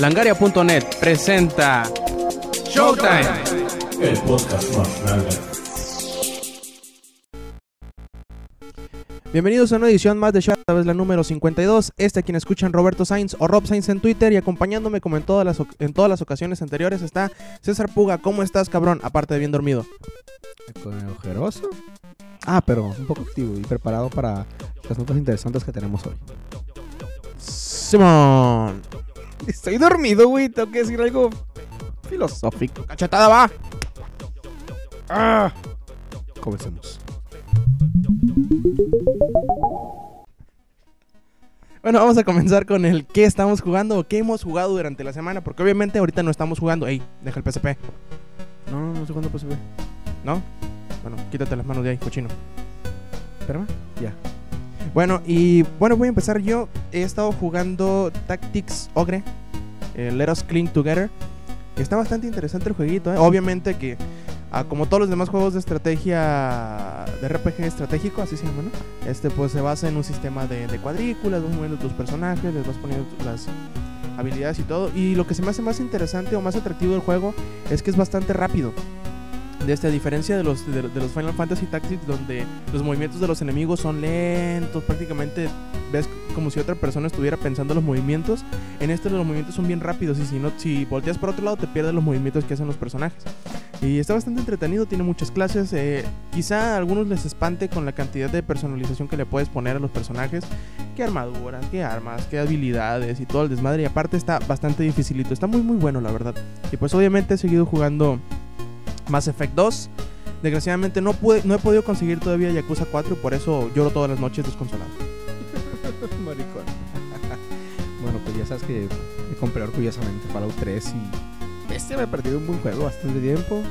Langaria.net presenta Showtime. El podcast más grande. Bienvenidos a una edición más de Show, esta vez la número 52. Este a quien escuchan Roberto Sainz o Rob Sainz en Twitter y acompañándome como en todas las, en todas las ocasiones anteriores está César Puga. ¿Cómo estás, cabrón? Aparte de bien dormido. Con el ojeroso. Ah, pero un poco activo y preparado para las notas interesantes que tenemos hoy. Simón. Estoy dormido, güey. Tengo que decir algo filosófico. Cachetada va. Ah. Comencemos. Bueno, vamos a comenzar con el qué estamos jugando o qué hemos jugado durante la semana. Porque obviamente ahorita no estamos jugando. Ey, deja el PSP. No, no, no sé cuándo pues ve. ¿No? Bueno, quítate las manos de ahí, cochino. Espérame. Ya. Bueno, y bueno, voy a empezar yo. He estado jugando Tactics Ogre, eh, Let Us Cling Together. Está bastante interesante el jueguito, ¿eh? Obviamente que, ah, como todos los demás juegos de estrategia, de RPG estratégico, así se llama. Este, pues se basa en un sistema de, de cuadrículas, vas moviendo tus personajes, les vas poniendo las habilidades y todo. Y lo que se me hace más interesante o más atractivo del juego es que es bastante rápido. De este, a diferencia de los, de, de los Final Fantasy Tactics, donde los movimientos de los enemigos son lentos, prácticamente ves como si otra persona estuviera pensando los movimientos. En este los movimientos son bien rápidos y si no, si volteas por otro lado te pierdes los movimientos que hacen los personajes. Y está bastante entretenido, tiene muchas clases. eh, quizá a algunos les espante con la cantidad de personalización que le puedes poner a los personajes. Qué armaduras, qué armas, qué habilidades y todo el desmadre. Y aparte está bastante dificilito, está muy muy bueno la verdad. Y pues obviamente he seguido jugando Mass Effect 2. Desgraciadamente no, pude, no he podido conseguir todavía Yakuza 4 y por eso lloro todas las noches desconsolado. Maricón. bueno, pues ya sabes que me compré orgullosamente Fallout 3 y este me he perdido un buen juego bastante tiempo.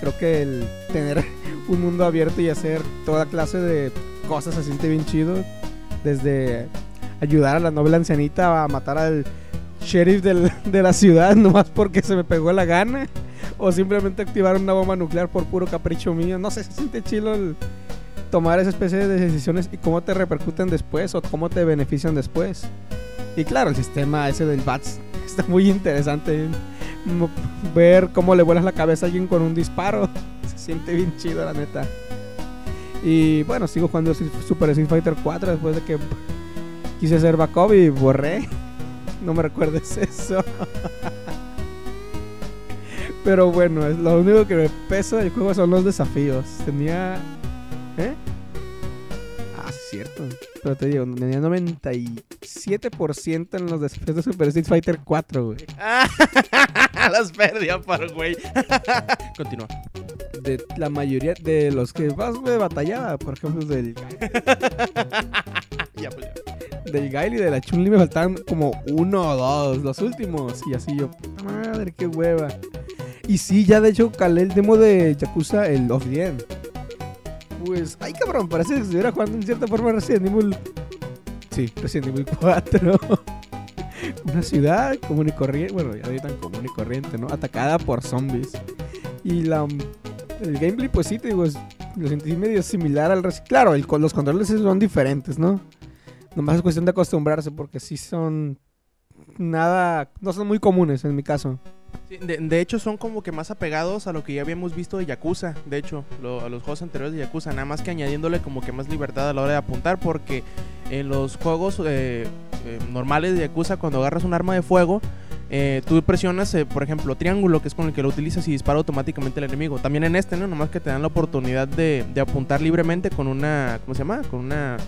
Creo que el tener un mundo abierto y hacer toda clase de cosas se siente bien chido. Desde ayudar a la noble ancianita a matar al sheriff del- de la ciudad nomás porque se me pegó la gana. O simplemente activar una bomba nuclear por puro capricho mío. No sé, se siente chido el tomar esa especie de decisiones y cómo te repercuten después o cómo te benefician después. Y claro, el sistema ese del BATS está muy interesante. Ver cómo le vuelas la cabeza a alguien con un disparo. Se siente bien chido, la neta. Y bueno, sigo jugando Super Street Fighter 4 después de que quise hacer backup y borré. No me recuerdes eso. Pero bueno, lo único que me pesa del juego son los desafíos. Tenía. ¿Eh? Ah, cierto. Pero te digo, tenía 97% en los desafíos de Super Street Fighter 4, güey. Las perdía por güey. Continúa. De la mayoría de los que más me batallaba, por ejemplo, del, Ya, pues ya. del Gail y de la Chun-Li me faltaban como uno o dos, los últimos. Y así yo, puta madre, qué hueva. Y sí, ya de hecho calé el demo de Yakuza, el Off the End. Pues, ay cabrón, parece que estuviera jugando en cierta forma Resident Evil. Sí, Resident Evil 4. Una ciudad común y corriente, bueno, ya ni tan común y corriente, ¿no? Atacada por zombies. Y la el gameplay, pues sí, te digo, lo sentí medio similar al Resident Claro, los controles son diferentes, ¿no? Nomás es cuestión de acostumbrarse porque sí son nada, no son muy comunes en mi caso. De, hecho, son como que más apegados a lo que ya habíamos visto de Yakuza. De hecho, lo- a los juegos anteriores de Yakuza. Nada más que añadiéndole como que más libertad a la hora de apuntar. Porque en los juegos eh, eh, normales de Yakuza, cuando agarras un arma de fuego, eh, tú presionas, por ejemplo, triángulo, que es con el que lo utilizas y dispara automáticamente el enemigo. También en este, ¿no? Nomás que te dan la oportunidad de, apuntar libremente con una. ¿Cómo se llama? Con una.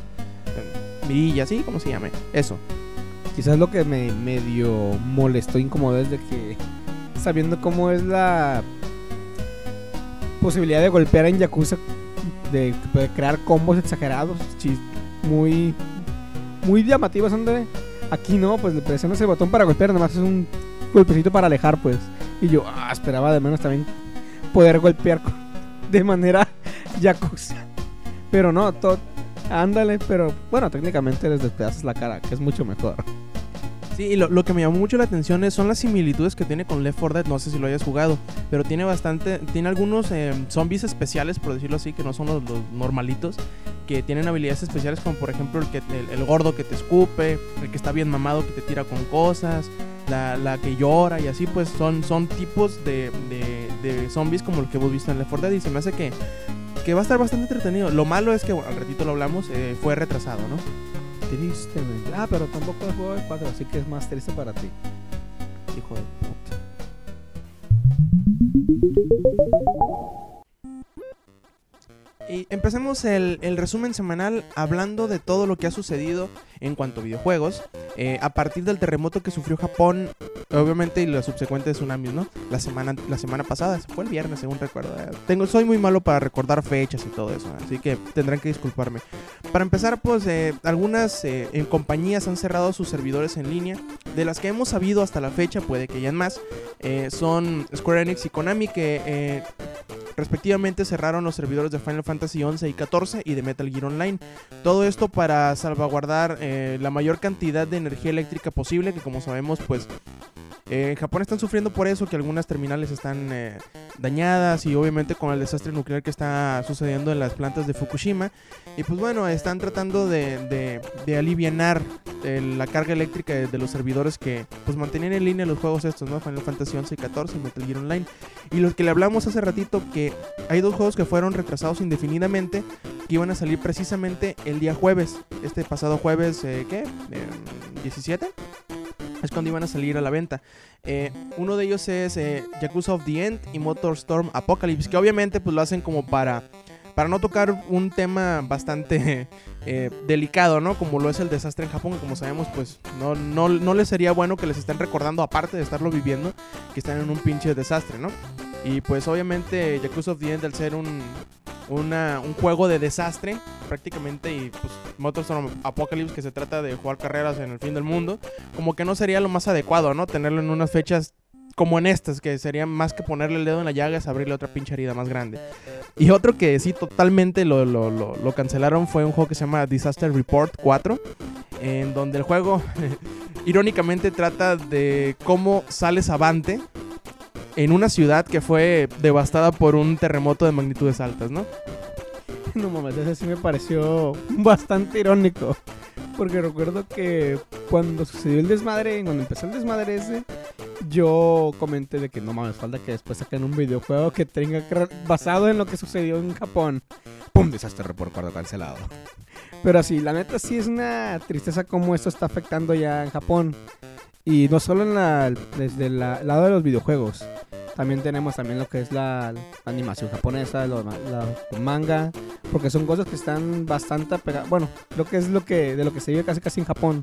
mirilla, ¿sí? ¿Cómo se llama? Eso. Quizás lo que me medio molestó, incomodó es de que sabiendo cómo es la posibilidad de golpear en Yakuza, de, de crear combos exagerados, muy muy llamativos, ándale. Aquí no, pues le presionas el botón para golpear, nomás es un golpecito para alejar, pues. Y yo ah, esperaba de menos también poder golpear de manera Yakuza. Pero no, todo, ándale, pero bueno, técnicamente les despedazas la cara, que es mucho mejor. Sí, y lo, lo que me llamó mucho la atención es, son las similitudes que tiene con Left 4 Dead. No sé si lo hayas jugado, pero tiene bastante. Tiene algunos eh, zombies especiales, por decirlo así, que no son los, los normalitos. Que tienen habilidades especiales, como por ejemplo el, que, el, el gordo que te escupe, el que está bien mamado que te tira con cosas. la, la que llora y así, pues son, son tipos de, de, de zombies como los que hemos visto en Left 4 Dead y se me hace que, que va a estar bastante entretenido. Lo malo es que, bueno, al ratito lo hablamos, eh, fue retrasado, ¿no? Tristemente. Ah, pero tampoco he jugado el 4, así que es más triste para ti. Hijo de puta. Y empecemos el, resumen semanal hablando de todo lo que ha sucedido en cuanto a videojuegos. eh, a partir del terremoto que sufrió Japón, obviamente, y los subsecuentes tsunamis, ¿no? La semana, la semana pasada, fue el viernes, según recuerdo. eh. Tengo, soy muy malo para recordar fechas y todo eso, así que tendrán que disculparme. Para empezar, pues eh, algunas en compañías han cerrado sus servidores en línea. De las que hemos sabido hasta la fecha, puede que hayan más, son Square Enix y Konami que respectivamente cerraron los servidores de Final Fantasy 11 y 14 y de Metal Gear Online. Todo esto para salvaguardar eh, la mayor cantidad de energía eléctrica posible, que como sabemos, pues eh, en Japón están sufriendo por eso, que algunas terminales están eh, dañadas y obviamente con el desastre nuclear que está sucediendo en las plantas de Fukushima. Y pues bueno, están tratando de, de, de alivianar eh, la carga eléctrica de, los servidores que pues mantenían en línea los juegos estos, ¿no? Final Fantasy 11 y 14 y Metal Gear Online. Y los que le hablamos hace ratito que hay dos juegos que fueron retrasados indefinidamente que iban a salir precisamente el día jueves. Este pasado jueves, eh, ¿qué? Eh, 17 es cuando iban a salir a la venta. Eh, uno de ellos es eh, Yakuza of the End y Motorstorm Apocalypse, que obviamente pues lo hacen como para, para no tocar un tema bastante eh, delicado, ¿no? Como lo es el desastre en Japón, que como sabemos pues no, no, no les sería bueno que les estén recordando, aparte de estarlo viviendo, que están en un pinche desastre, ¿no? Y pues obviamente Yakuza of the End al ser un, un juego de desastre prácticamente y pues Motorstorm Apocalypse que se trata de jugar carreras en el fin del mundo, como que no sería lo más adecuado, ¿no? Tenerlo en unas fechas como en estas, que sería más que ponerle el dedo en la llaga es abrirle otra pinche herida más grande. Y otro que sí totalmente lo, lo, lo cancelaron fue un juego que se llama Disaster Report 4, en donde el juego irónicamente trata de cómo sales avante en una ciudad que fue devastada por un terremoto de magnitudes altas, ¿no? No mames, ese sí me pareció bastante irónico. Porque recuerdo que cuando sucedió el desmadre, cuando empezó el desmadre ese, yo comenté de que no mames, falta que después saquen un videojuego que tenga que basado en lo que sucedió en Japón. ¡Pum! Desastre report cuando cancelado. Pero así, la neta sí es una tristeza cómo esto está afectando ya en Japón. Y no solo en la, desde el lado de los videojuegos. También tenemos también lo que es la, la animación japonesa, lo- la, manga, porque son cosas que están bastante apegadas. Bueno, lo que es lo que de lo que se vive casi casi en Japón.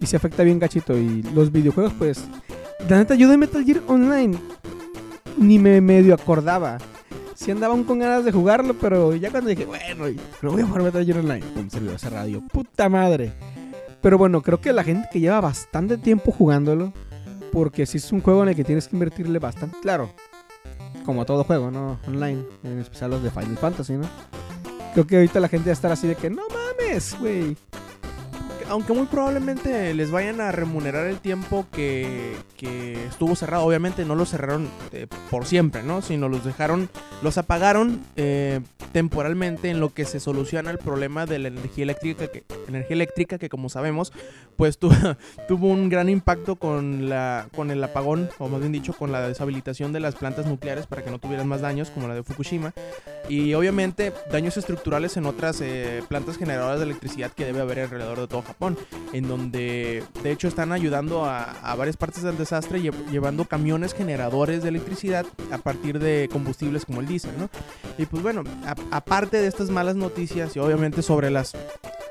Y se afecta bien gachito. Y los videojuegos, pues. La neta, yo de Metal Gear Online ni me medio acordaba. Sí andaba aún con ganas de jugarlo, pero ya cuando dije, bueno, pero voy a jugar Metal Gear Online, pum, servidor cerrado. Yo, puta madre. Pero bueno, creo que la gente que lleva bastante tiempo jugándolo, porque si es un juego en el que tienes que invertirle bastante, claro, como todo juego, ¿no? Online, en especial los de Final Fantasy, ¿no? Creo que ahorita la gente va a estar así de que, no mames, güey. Aunque muy probablemente les vayan a remunerar el tiempo que, estuvo cerrado. Obviamente no lo cerraron eh, por siempre, ¿no? Sino los dejaron, los apagaron eh, temporalmente en lo que se soluciona el problema de la energía eléctrica, que, energía eléctrica que como sabemos, pues tu- tuvo un gran impacto con, la, con el apagón, o más bien dicho, con la deshabilitación de las plantas nucleares para que no tuvieran más daños, como la de Fukushima. Y obviamente daños estructurales en otras eh, plantas generadoras de electricidad que debe haber alrededor de todo Japón, en donde de hecho están ayudando a, a varias partes del desastre lle- llevando camiones generadores de electricidad a partir de combustibles como el diésel, ¿no? Y pues bueno, aparte de estas malas noticias y obviamente sobre las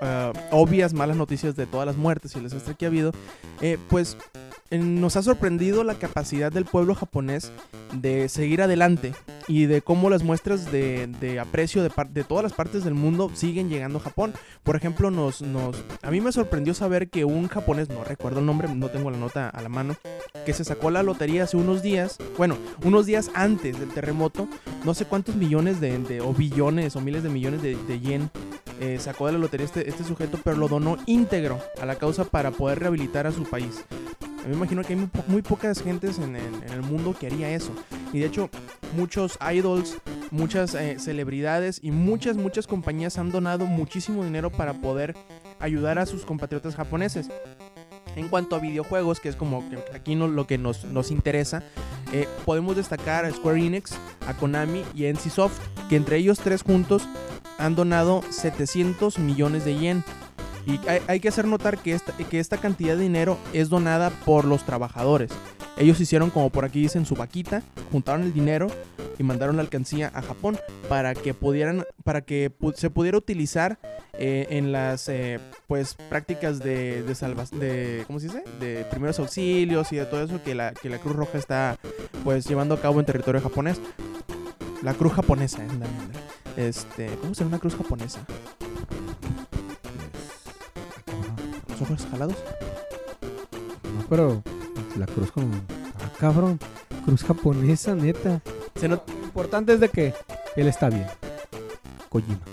eh, obvias malas noticias de todas las muertes y el desastre que ha habido, eh, pues nos ha sorprendido la capacidad del pueblo japonés de seguir adelante y de cómo las muestras de, aprecio de, todas las partes del mundo siguen llegando a Japón. Por ejemplo, nos, nos, a mí me sorprendió saber que un japonés, no recuerdo el nombre, no tengo la nota a la mano, que se sacó la lotería hace unos días, bueno, unos días antes del terremoto, no sé cuántos millones de, o billones o miles de millones de, de yen eh, sacó de la lotería este, este sujeto, pero lo donó íntegro a la causa para poder rehabilitar a su país. Me imagino que hay muy, po- muy pocas gentes en, en- en el mundo que haría eso. Y de hecho, muchos idols, muchas eh, celebridades y muchas, muchas compañías han donado muchísimo dinero para poder ayudar a sus compatriotas japoneses. En cuanto a videojuegos, que es como aquí no, lo que nos, nos interesa, eh, podemos destacar a Square Enix, a Konami y a NCSoft, que entre ellos tres juntos han donado 700 millones de yen. Y hay, hay que hacer notar que esta, que esta cantidad de dinero es donada por los trabajadores. Ellos hicieron como por aquí dicen su vaquita, juntaron el dinero y mandaron la alcancía a Japón para que pudieran, para que se pudiera utilizar eh, en las eh, pues prácticas de, de salva- de ¿cómo se dice? de primeros auxilios y de todo eso que la, que la Cruz Roja está pues llevando a cabo en territorio japonés. La Cruz japonesa, eh. Este, ¿cómo será una cruz japonesa? ¿Los ojos jalados? No, pero la cruz con. Ah, cabrón. Cruz japonesa, neta. Se not- Lo importante es de que él está bien. Kojima.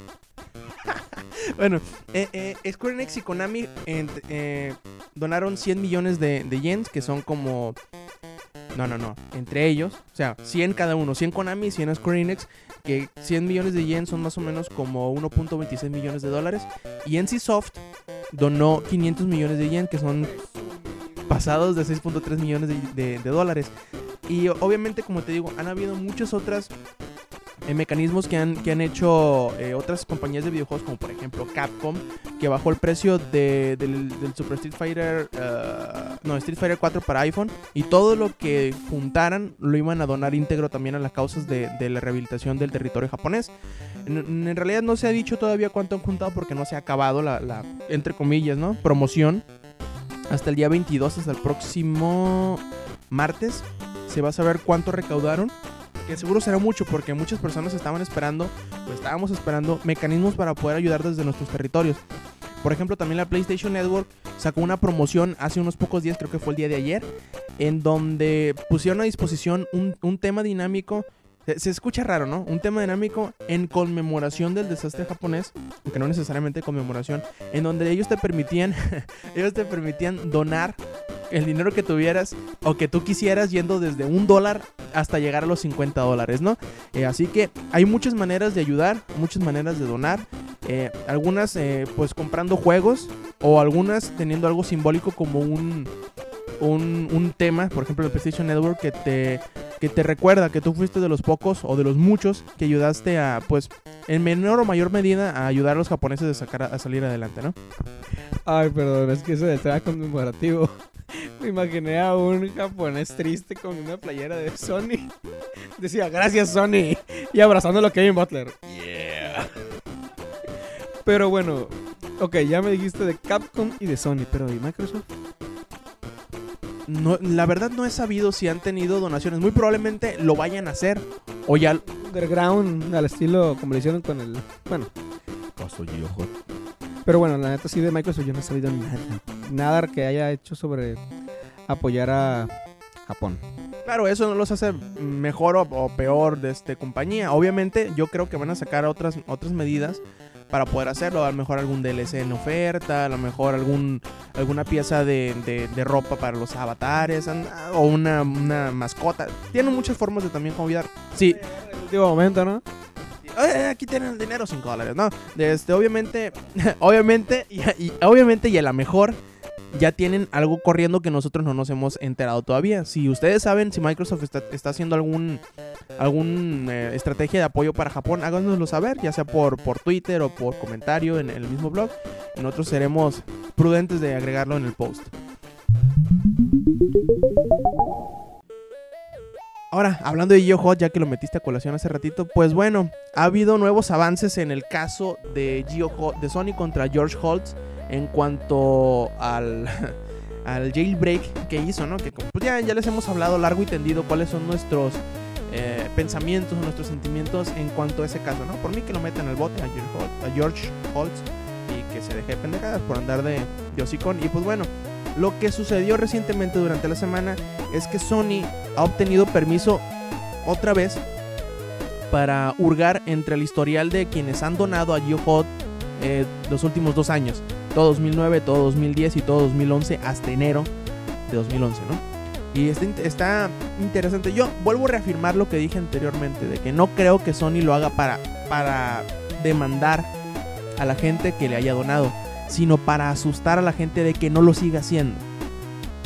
Bueno, eh, eh, Square Enix y Konami eh, donaron 100 millones de, de yens, que son como... No, no, no. Entre ellos, o sea, 100 cada uno. 100 Konami y 100 Square Enix, que 100 millones de yens son más o menos como 1.26 millones de dólares. Y NCSoft donó 500 millones de yen, que son pasados de 6.3 millones de, de- de dólares. Y obviamente, como te digo, han habido muchas otras eh, mecanismos que han, que han hecho eh, otras compañías de videojuegos, como por ejemplo Capcom, que bajó el precio de- del, Super Street Fighter, eh, no, Street Fighter 4 para iPhone, y todo lo que juntaran lo iban a donar íntegro también a las causas de, de la rehabilitación del territorio japonés. En, realidad no se ha dicho todavía cuánto han juntado porque no se ha acabado la, la, entre comillas, ¿no? Promoción. Hasta el día 22, hasta el próximo martes, se va a saber cuánto recaudaron que seguro será mucho porque muchas personas estaban esperando, o estábamos esperando mecanismos para poder ayudar desde nuestros territorios. Por ejemplo, también la PlayStation Network sacó una promoción hace unos pocos días, creo que fue el día de ayer, en donde pusieron a disposición un, un tema dinámico. Se, escucha raro, ¿no? Un tema dinámico en conmemoración del desastre japonés, aunque no necesariamente conmemoración, en donde ellos te permitían, ellos te permitían donar el dinero que tuvieras o que tú quisieras yendo desde un dólar hasta llegar a los 50 dólares, ¿no? Eh, así que hay muchas maneras de ayudar, muchas maneras de donar. eh, algunas eh, pues comprando juegos o algunas teniendo algo simbólico como un, un, un tema, por ejemplo el PlayStation Network que te, que te recuerda que tú fuiste de los pocos o de los muchos que ayudaste a pues en menor o mayor medida a ayudar a los japoneses a, sacar, a salir adelante, ¿no? Ay, perdón, es que eso del tema conmemorativo. Me imaginé a un japonés triste con una playera de Sony. Decía, gracias Sony. Y abrazándolo a Kevin Butler. Yeah. Pero bueno, ok, ya me dijiste de Capcom y de Sony, pero ¿y Microsoft? No, la verdad no he sabido si han tenido donaciones. Muy probablemente lo vayan a hacer. O ya. Underground, al estilo como le hicieron con el. Bueno, Coso Hot. Pero bueno, la neta sí de Microsoft yo no he sabido nada. Nada que haya hecho sobre apoyar a Japón. Claro, eso no los hace mejor o, o peor de este compañía. Obviamente, yo creo que van a sacar otras, otras medidas para poder hacerlo. A lo mejor algún DLC en oferta, a lo mejor algún alguna pieza de, de- de ropa para los avatares, o una, una mascota. Tienen muchas formas de también convidar. Sí, En el último momento, ¿no? "Eh, aquí tienen el dinero, 5 dólares, ¿no? Este, obviamente, obviamente, y, y- obviamente, y a la mejor ya tienen algo corriendo que nosotros no nos hemos enterado todavía. Si ustedes saben si Microsoft está, haciendo algún algún eh, estrategia de apoyo para Japón, háganoslo saber, ya sea por, por Twitter o por comentario en el mismo blog. Nosotros seremos prudentes de agregarlo en el post. Ahora, hablando de GeoHot, ya que lo metiste a colación hace ratito, pues bueno, ha habido nuevos avances en el caso de GeoHot, de Sony contra George Holtz en cuanto al, jailbreak que hizo, ¿no? Que pues ya, les hemos hablado largo y tendido cuáles son nuestros eh, pensamientos nuestros sentimientos en cuanto a ese caso, ¿no? Por mí que lo metan al bote a George Holtz, y que se deje de pendejadas por andar de, de hocicón. Y pues bueno, lo que sucedió recientemente durante la semana es que Sony ha obtenido permiso otra vez para hurgar entre el historial de quienes han donado a GeoHot eh, los últimos dos años. Todo 2009, todo 2010 y todo 2011 hasta enero de 2011, ¿no? Y está, está interesante. Yo vuelvo a reafirmar lo que dije anteriormente, de que no creo que Sony lo haga para, para demandar a la gente que le haya donado, sino para asustar a la gente de que no lo siga haciendo.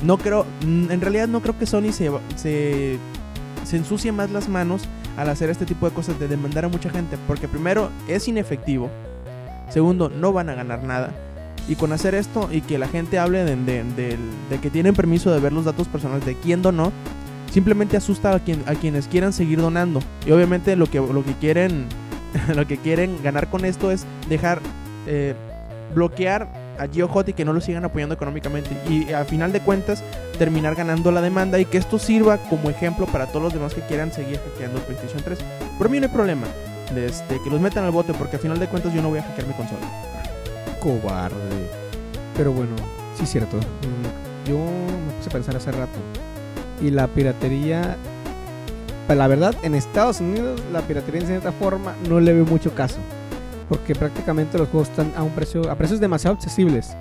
no creo, en realidad no creo que Sony se, se, se ensucie más las manos al hacer este tipo de cosas, de demandar a mucha gente, porque primero es inefectivo, segundo no van a ganar nada, y con hacer esto y que la gente hable de, de- de- de que tienen permiso de ver los datos personales de quién donó, simplemente asusta a, quien, a quienes quieran seguir donando. Y obviamente lo que, lo que quieren lo que quieren ganar con esto es dejar eh, bloquear a GeoHot y que no lo sigan apoyando económicamente. Y a final de cuentas terminar ganando la demanda y que esto sirva como ejemplo para todos los demás que quieran seguir hackeando PlayStation 3. Por mí no hay problema. De este, que los metan al bote porque a final de cuentas yo no voy a hackear mi consola. Cobarde. Pero bueno, sí es cierto. Mm, Yo me puse a pensar hace rato. Y la piratería. pues, La verdad, en Estados Unidos, la piratería en cierta forma no le veo mucho caso. Porque prácticamente los juegos están a un precio. a precios demasiado accesibles.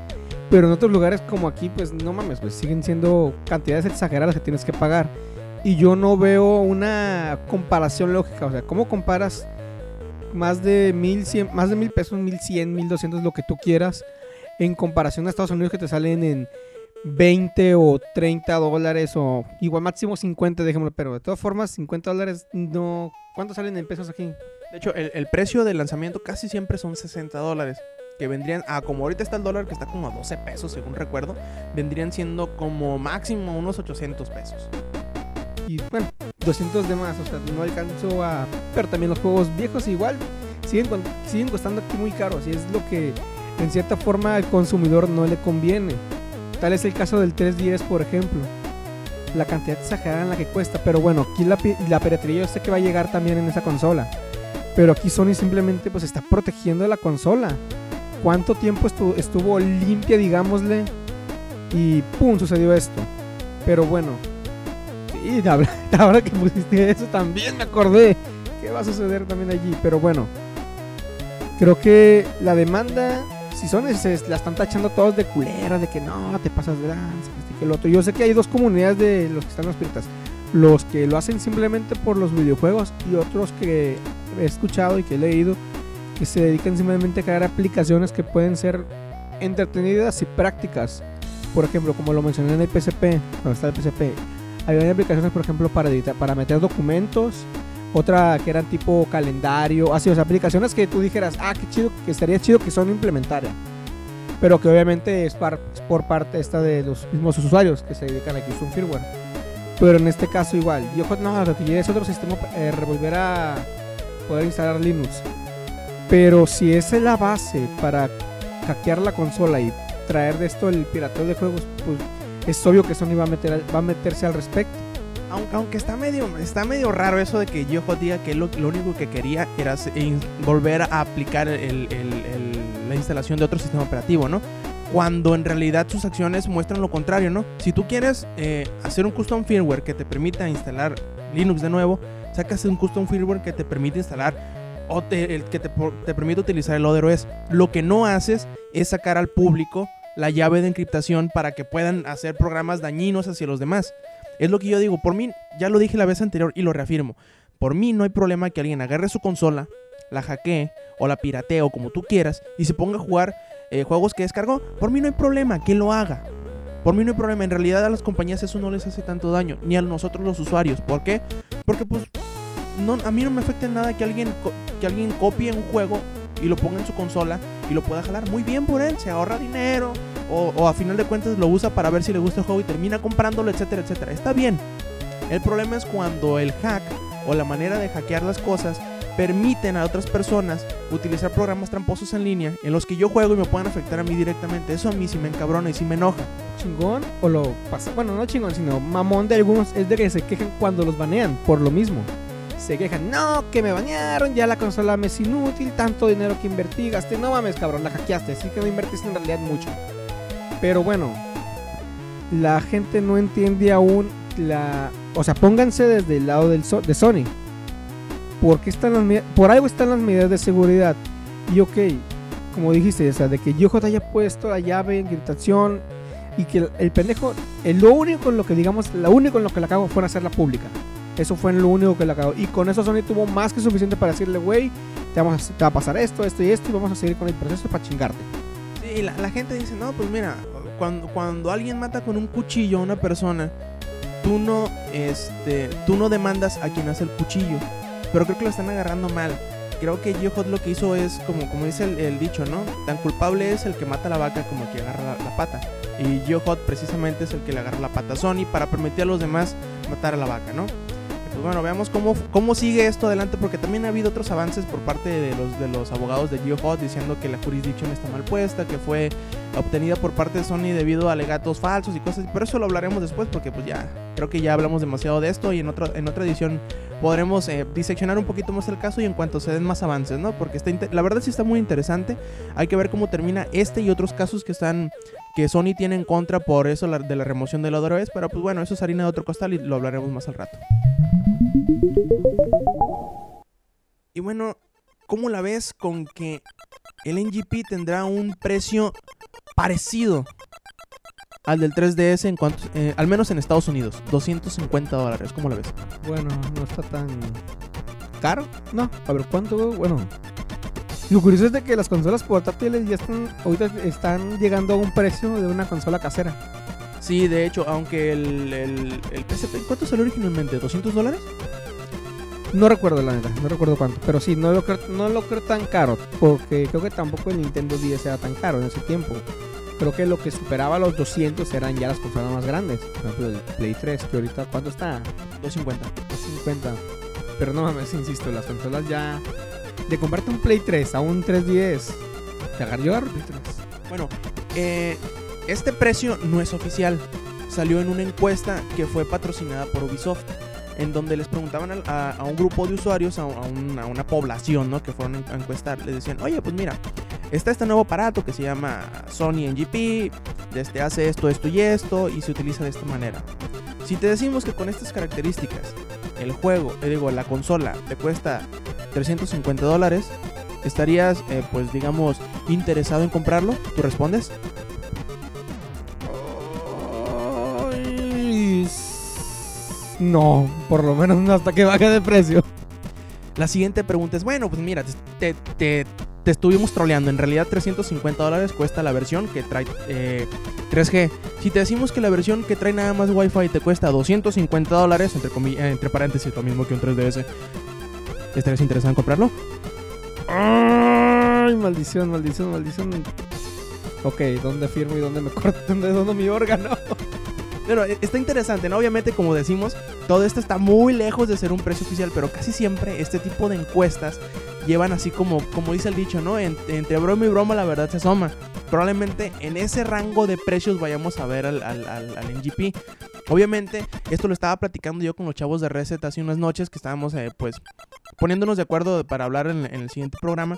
Pero en otros lugares como aquí, pues no mames, pues siguen siendo cantidades exageradas que tienes que pagar. Y yo no veo una comparación lógica. O sea, ¿cómo comparas más de mil, más de mil pesos, mil cien, mil doscientos, lo que tú quieras, en comparación a Estados Unidos que te salen en 20 o 30 dólares o igual máximo 50, dejémoslo, pero de todas formas 50 dólares no... ¿Cuánto salen en pesos aquí? De hecho, el, el precio del lanzamiento casi siempre son 60 dólares. Que vendrían, a como ahorita está el dólar, que está como a 12 pesos, según recuerdo, vendrían siendo como máximo unos 800 pesos. Y bueno, 200 de más, o sea, no alcanzo a... Pero también los juegos viejos igual siguen, siguen costando aquí muy caros y es lo que en cierta forma al consumidor no le conviene. Tal es el caso del 310, por ejemplo. La cantidad exagerada en la que cuesta, pero bueno, aquí la, la piratería yo sé que va a llegar también en esa consola. Pero aquí Sony simplemente pues está protegiendo la consola. ¿Cuánto tiempo estu- estuvo limpia, digámosle? Y ¡pum! sucedió esto. Pero bueno, Sí, ahora, que pusiste eso también me acordé que va a suceder también allí. Pero bueno, creo que la demanda, si son se la están tachando todos de culera, de que no, te pasas de lanza, que este, que el otro. Yo sé que hay dos comunidades de los que están los piratas. Los que lo hacen simplemente por los videojuegos y otros que he escuchado y que he leído que se dedican simplemente a crear aplicaciones que pueden ser entretenidas y prácticas. Por ejemplo, como lo mencioné en el PSP, cuando está el PSP, había aplicaciones, por ejemplo, para editar, para meter documentos. Otra que eran tipo calendario. Así, o sea, aplicaciones que tú dijeras, ah, qué chido, que estaría chido que son implementaran. Pero que obviamente es, par- es por parte esta de los mismos usuarios que se dedican a que usen firmware. Pero en este caso igual. Yo no, lo que es otro sistema, eh, volver a poder instalar Linux. Pero si esa es la base para hackear la consola y traer de esto el pirateo de juegos, pues es obvio que Sony va a, meter, va a meterse al respecto. Aunque, aunque está medio está medio raro eso de que GeoHot diga que lo, lo único que quería era in- volver a aplicar el- el- el- la instalación de otro sistema operativo, ¿no? Cuando en realidad sus acciones muestran lo contrario, ¿no? Si tú quieres eh, hacer un custom firmware que te permita instalar Linux de nuevo, sacas un custom firmware que te permite instalar o te- el que te, te permite utilizar el Other OS. Lo que no haces es sacar al público la llave de encriptación para que puedan hacer programas dañinos hacia los demás. Es lo que yo digo. Por mí, ya lo dije la vez anterior y lo reafirmo. Por mí no hay problema que alguien agarre su consola, la hackee o la piratee o como tú quieras y se ponga a jugar eh, juegos que descargó. Por mí no hay problema que lo haga. Por mí no hay problema. En realidad a las compañías eso no les hace tanto daño. Ni a nosotros los usuarios. ¿Por qué? Porque pues no, a mí no me afecta en nada que alguien, que alguien copie un juego y lo ponga en su consola y lo pueda jalar. Muy bien por él. Se ahorra dinero. O, o a final de cuentas lo usa para ver si le gusta el juego y termina comprándolo, etcétera, etcétera. Está bien. El problema es cuando el hack o la manera de hackear las cosas permiten a otras personas utilizar programas tramposos en línea en los que yo juego y me puedan afectar a mí directamente. Eso a mí sí me encabrona y sí me enoja. Chingón o lo pasa, bueno, no chingón, sino mamón de algunos es de que se quejan cuando los banean por lo mismo. Se quejan, no, que me banearon, ya la consola me es inútil, tanto dinero que invertí, gasté, no mames, cabrón, la hackeaste, así que no invertiste en realidad mucho. Pero bueno, la gente no entiende aún la, o sea, pónganse desde el lado del so- de Sony. Porque están las, por algo están las medidas de seguridad. Y ok, como dijiste, o sea, de que YoJ haya puesto la llave, encriptación, y que el, el pendejo, el, lo único en lo que digamos, lo único en lo que la cagó fue hacerla pública. Eso fue lo único que la cagó. Y con eso Sony tuvo más que suficiente para decirle, güey, te, vamos a- va a pasar esto, esto y esto, y vamos a seguir con el proceso para chingarte. Sí, la, gente dice, no, pues mira, cuando, cuando alguien mata con un cuchillo a una persona, tú no, este, tú no demandas a quien hace el cuchillo. Pero creo que lo están agarrando mal. Creo que Geohot lo que hizo es, como, como dice el, el dicho, ¿no? Tan culpable es el que mata la vaca como el que agarra la, pata. Y Geohot precisamente es el que le agarra la pata a Sony para permitir a los demás matar a la vaca, ¿no? Pues bueno, veamos cómo, cómo sigue esto adelante, porque también ha habido otros avances por parte de los, de los abogados de GeoHot diciendo que la jurisdicción está mal puesta, que fue obtenida por parte de Sony debido a alegatos falsos y cosas, pero eso lo hablaremos después porque pues ya creo que ya hablamos demasiado de esto y en otra en otra edición podremos eh, diseccionar un poquito más el caso y en cuanto se den más avances, ¿no? Porque está la verdad sí está muy interesante. Hay que ver cómo termina este y otros casos que están que Sony tiene en contra por eso la- de la remoción de la vez, pero pues bueno, eso es harina de otro costal y lo hablaremos más al rato. Y bueno, ¿cómo la ves con que el NGP tendrá un precio parecido al del 3DS en cuanto, eh, al menos en Estados Unidos, 250 dólares? ¿Cómo la ves? Bueno, no está tan caro. No, a ver, ¿cuánto? Bueno. Lo curioso es de que las consolas portátiles ya están, ahorita están llegando a un precio de una consola casera. Sí, de hecho, aunque el, el, el PSP, ¿cuánto salió originalmente? ¿200 dólares? No recuerdo la neta, no recuerdo cuánto. Pero sí, no lo creo, no lo creo tan caro. Porque creo que tampoco el Nintendo 10 era tan caro en ese tiempo. Creo que lo que superaba los 200 eran ya las consolas más grandes. Por ejemplo, el Play 3, que ahorita, ¿cuánto está? 250. 250. Pero no mames, insisto, las consolas ya. De comprarte un Play 3 a un 3DS, te agarró yo Play 3. Bueno, eh, este precio no es oficial. Salió en una encuesta que fue patrocinada por Ubisoft, en donde les preguntaban a, un grupo de usuarios, a, a un- a una población, ¿no? Que fueron a encuestar, les decían, oye, pues mira, está este nuevo aparato que se llama Sony NGP, este hace esto, esto y esto, y se utiliza de esta manera. Si te decimos que con estas características, el juego, eh, digo, la consola te cuesta 350 dólares, ¿estarías, eh, pues digamos, interesado en comprarlo? ¿Tú respondes? S- No, por lo menos no hasta que baje de precio. La siguiente pregunta es, bueno, pues mira, te, te- te estuvimos troleando. En realidad 350 dólares cuesta la versión que trae eh, 3G. Si te decimos que la versión que trae nada más Wi-Fi te cuesta 250 dólares, entre, eh, entre paréntesis, lo mismo que un 3DS, ¿estarías interesado en comprarlo? Ay, maldición, maldición, maldición. Ok, ¿dónde firmo y dónde me corto? ¿Dónde dono mi órgano? Pero eh, está interesante, ¿no? Obviamente, como decimos, todo esto está muy lejos de ser un precio oficial, pero casi siempre este tipo de encuestas llevan así como, como dice el dicho, ¿no? En- entre broma y broma la verdad se asoma. Probablemente en ese rango de precios vayamos a ver al, al, al- NGP. Obviamente, esto lo estaba platicando yo con los chavos de Reset hace unas noches que estábamos, eh, pues, poniéndonos de acuerdo para hablar en el siguiente programa.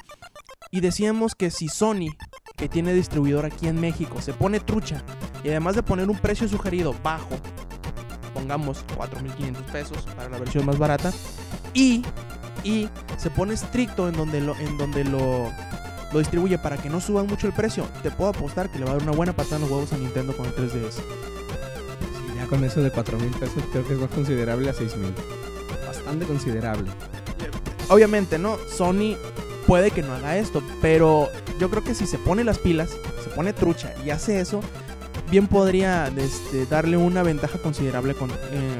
Y decíamos que si Sony, que tiene distribuidor aquí en México, se pone trucha y además de poner un precio sugerido bajo, pongamos 4.500 pesos para la versión más barata, y, y se pone estricto en donde lo, en donde lo, lo distribuye para que no suban mucho el precio, te puedo apostar que le va a dar una buena patada en los huevos a Nintendo con el 3DS. Sí, ya con eso de 4 mil pesos creo que es más considerable a 6 mil. Bastante considerable. Obviamente, ¿no? Sony puede que no haga esto, pero yo creo que si se pone las pilas, se pone trucha y hace eso, bien podría este, darle una ventaja considerable con, eh,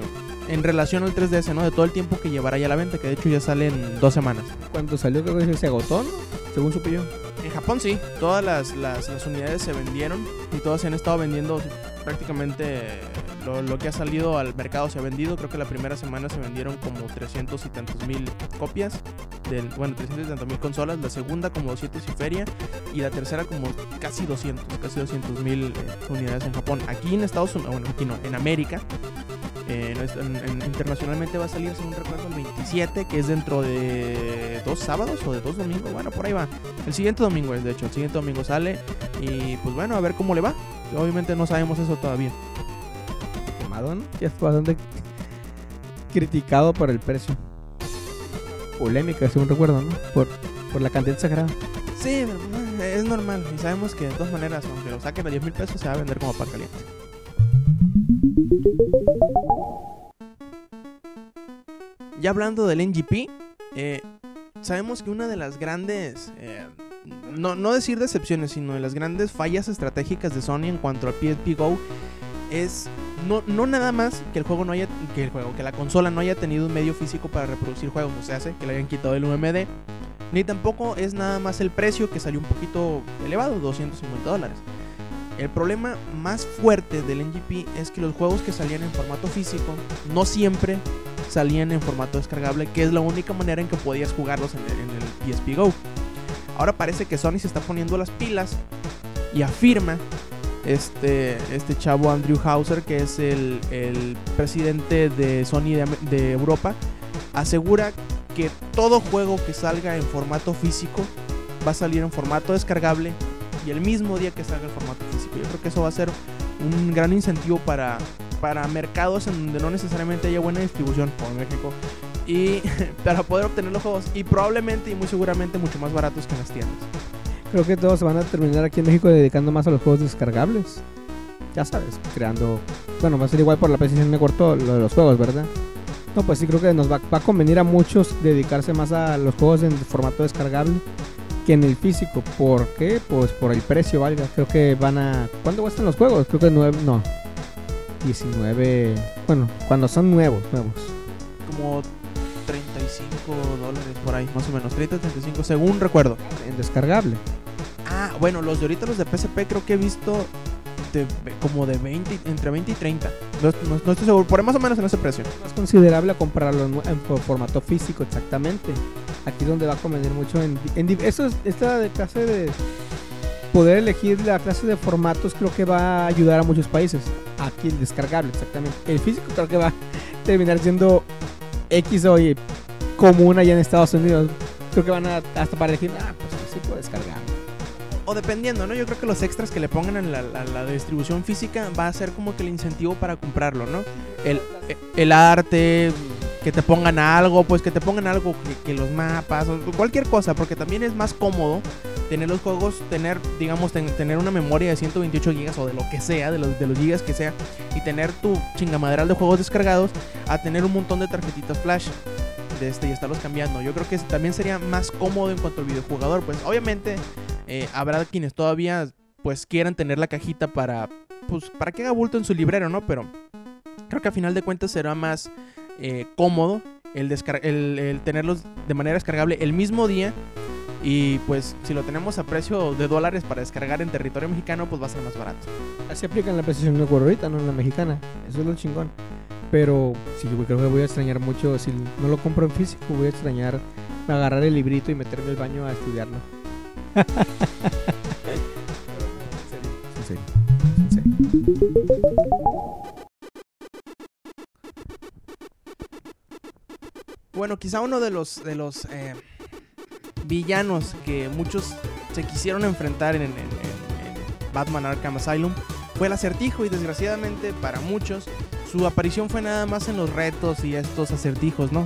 en relación al 3DS, ¿no? De todo el tiempo que llevará ya la venta, que de hecho ya sale en dos semanas. Cuando salió creo que se agotó, ¿no? Según supe yo. En Japón sí, todas las, las, las unidades se vendieron y todas se han estado vendiendo prácticamente lo, que ha salido al mercado se ha vendido. Creo que la primera semana se vendieron como 300 y tantos mil copias, del, bueno, 300 y mil consolas, la segunda como 200 y feria y la tercera como casi 200, casi 200 mil eh, unidades en Japón. Aquí en Estados Unidos, bueno, aquí no, en América. eh, internacionalmente va a salir, según recuerdo, el 27, que es dentro de dos sábados o de dos domingos. Bueno, por ahí va. El siguiente domingo es, de hecho, el siguiente domingo sale. Y pues bueno, a ver cómo le va. Obviamente no sabemos eso todavía. Quemado, ¿no? Ya está bastante criticado por el precio. Polémica, según recuerdo, ¿no? Por, por la cantidad exagerada. Sí, es normal. Y sabemos que de todas maneras, aunque lo saquen a 10 mil pesos, se va a vender como pan caliente. Ya hablando del NGP, eh, sabemos que una de las grandes, eh, no, no decir decepciones, sino de las grandes fallas estratégicas de Sony en cuanto al PSP Go es no, no nada más que el juego no haya que el juego que la consola no haya tenido un medio físico para reproducir juegos, no se hace que le hayan quitado el UMD, ni tampoco es nada más el precio que salió un poquito elevado, 250 dólares. El problema más fuerte del NGP es que los juegos que salían en formato físico no siempre salían en formato descargable, que es la única manera en que podías jugarlos en el, en el Go. Ahora parece que Sony se está poniendo las pilas y afirma este, este chavo Andrew Hauser, que es el, el presidente de Sony de, de Europa, asegura que todo juego que salga en formato físico va a salir en formato descargable y el mismo día que salga en formato físico. Yo creo que eso va a ser un gran incentivo para, para mercados en donde no necesariamente haya buena distribución, como en México, y para poder obtener los juegos y probablemente y muy seguramente mucho más baratos que en las tiendas. Creo que todos se van a terminar aquí en México dedicando más a los juegos descargables. Ya sabes, creando. Bueno, va a ser igual por la PlayStation Network todo lo de los juegos, ¿verdad? No, pues sí, creo que nos va, va a convenir a muchos dedicarse más a los juegos en formato descargable que en el físico. ¿Por qué? Pues por el precio, valga. Creo que van a. ¿Cuándo cuestan los juegos? Creo que 9. No. 19. Bueno, cuando son nuevos, nuevos. Como 35 dólares por ahí, más o menos, 30, 35, según recuerdo. En descargable. Ah, bueno, los de ahorita, los de PSP, creo que he visto de, como de 20, entre 20 y 30. No, no- no estoy seguro, por ahí más o menos en ese precio. más considerable a comprarlo en, en fo- formato físico, exactamente. Aquí es donde va a convenir mucho en, eso es, esta de clase de poder elegir la clase de formatos creo que va a ayudar a muchos países. Aquí el descargable, exactamente. El físico creo que va a terminar siendo X o común allá en Estados Unidos. Creo que van a hasta para elegir, ah, pues sí puedo descargar. O dependiendo, ¿no? Yo creo que los extras que le pongan en la, la- la distribución física va a ser como que el incentivo para comprarlo, ¿no? El, el arte, que te pongan algo, pues que te pongan algo, que, los mapas, o cualquier cosa, porque también es más cómodo tener los juegos, tener, digamos, ten- tener una memoria de 128 gigas o de lo que sea, de los, de los gigas que sea, y tener tu chingamaderal de juegos descargados, a tener un montón de tarjetitas flash de este y estarlos cambiando. Yo creo que también sería más cómodo en cuanto al videojugador, pues obviamente eh, habrá quienes todavía pues quieran tener la cajita para pues para que haga bulto en su librero, ¿no? Pero creo que a final de cuentas será más eh, cómodo el, el, el tenerlos de manera descargable el mismo día y pues si lo tenemos a precio de dólares para descargar en territorio mexicano pues va a ser más barato. Así aplica en la PlayStation Network ahorita, no en la mexicana. Eso es lo chingón. Pero sí, güey, creo que voy a extrañar mucho. Si no lo compro en físico, voy a extrañar agarrar el librito y meterme al baño a estudiarlo. En serio, en serio. Bueno, quizá uno de los, de los eh, villanos que muchos se quisieron enfrentar en, Batman Arkham Asylum fue el acertijo y desgraciadamente para muchos su aparición fue nada más en los retos y estos acertijos, ¿no?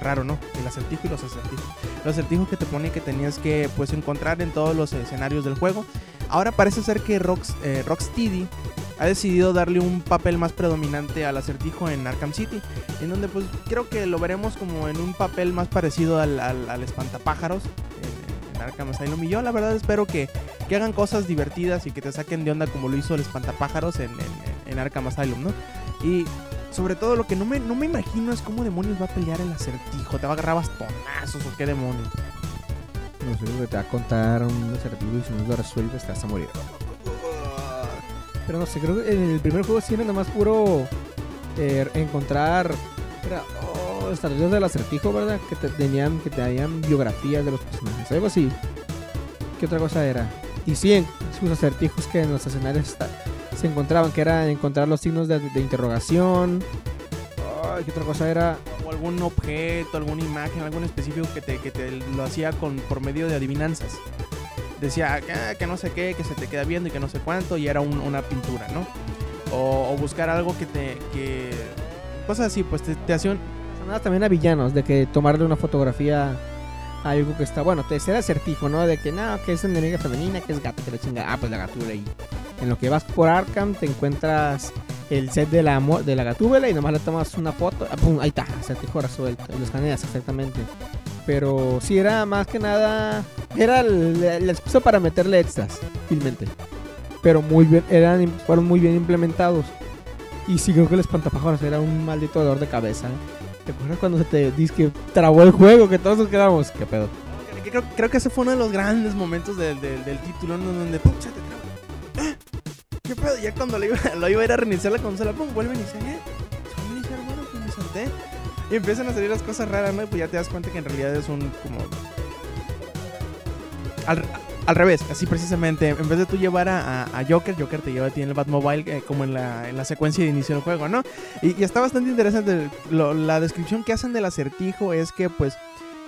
Raro, ¿no? El acertijo y los acertijos. Los acertijos que te pone que tenías que pues encontrar en todos los escenarios del juego. Ahora parece ser que eh, Rocksteady ha decidido darle un papel más predominante al acertijo en Arkham City en donde pues creo que lo veremos como en un papel más parecido al, al, al espantapájaros en, Arkham Asylum. Y yo la verdad espero que, que hagan cosas divertidas y que te saquen de onda como lo hizo el espantapájaros en, en, en Arkham Asylum, ¿no? Y sobre todo lo que no me, no me imagino es cómo demonios va a pelear el acertijo. ¿Te va a agarrar bastonazos o qué demonios? No sé, que te va a contar un acertijo y si no lo resuelves te vas a morir. Pero no sé, creo que en el primer juego sí era nada más puro eh, encontrar era, oh, estrategias del acertijo, ¿verdad? Que te tenían, que te darían biografías de los personajes, algo así. ¿Qué otra cosa era? Y sí, en sus acertijos que en los escenarios está- se encontraban, que era encontrar los signos de, interrogación. Ay, ¿Qué otra cosa era? O algún objeto, alguna imagen, algún específico que te, que te lo hacía con, por medio de adivinanzas. Decía ah, que no sé qué, que se te queda viendo y que no sé cuánto, y era un- una pintura, ¿no? O, o buscar algo que te. que Cosas así, pues te, te hacían. Sonadas también a villanos, de que tomarle una fotografía a algo que está, bueno, te será acertijo, ¿no? De que no, que es enemiga femenina, que es gato, que la chinga. Ah, pues la gatúbela ahí. En lo que vas por Arkham te encuentras el set de la, de la gatúbela y nomás le tomas una foto. ah, pum, ahí está, acertijo resuelto. Y lo escaneas exactamente. Pero sí era más que nada. Era la, la excusa para meterle extras, finalmente. Pero muy bien, eran, fueron muy bien implementados. Y sí creo que el espantapájaros era un maldito dolor de cabeza. ¿eh? ¿Te acuerdas cuando se te dice que trabó el juego? Que todos nos quedamos. ¿Qué pedo? Creo, creo que ese fue uno de los grandes momentos del, del, título, donde pum, se te traba. ¡Ah! ¿Qué pedo? Ya cuando lo iba, lo a ir a reiniciar la consola, pum, vuelve a iniciar, ¿eh? Se va a bueno, pues me salté. Y empiezan a salir las cosas raras, ¿no? Y pues ya te das cuenta que en realidad es un como. Al, al revés, así precisamente. En vez de tú llevar a, a- Joker, Joker te lleva a ti en el Batmobile eh, como en la, en la secuencia de inicio del juego, ¿no? Y, está bastante interesante. La descripción que hacen del acertijo es que, pues,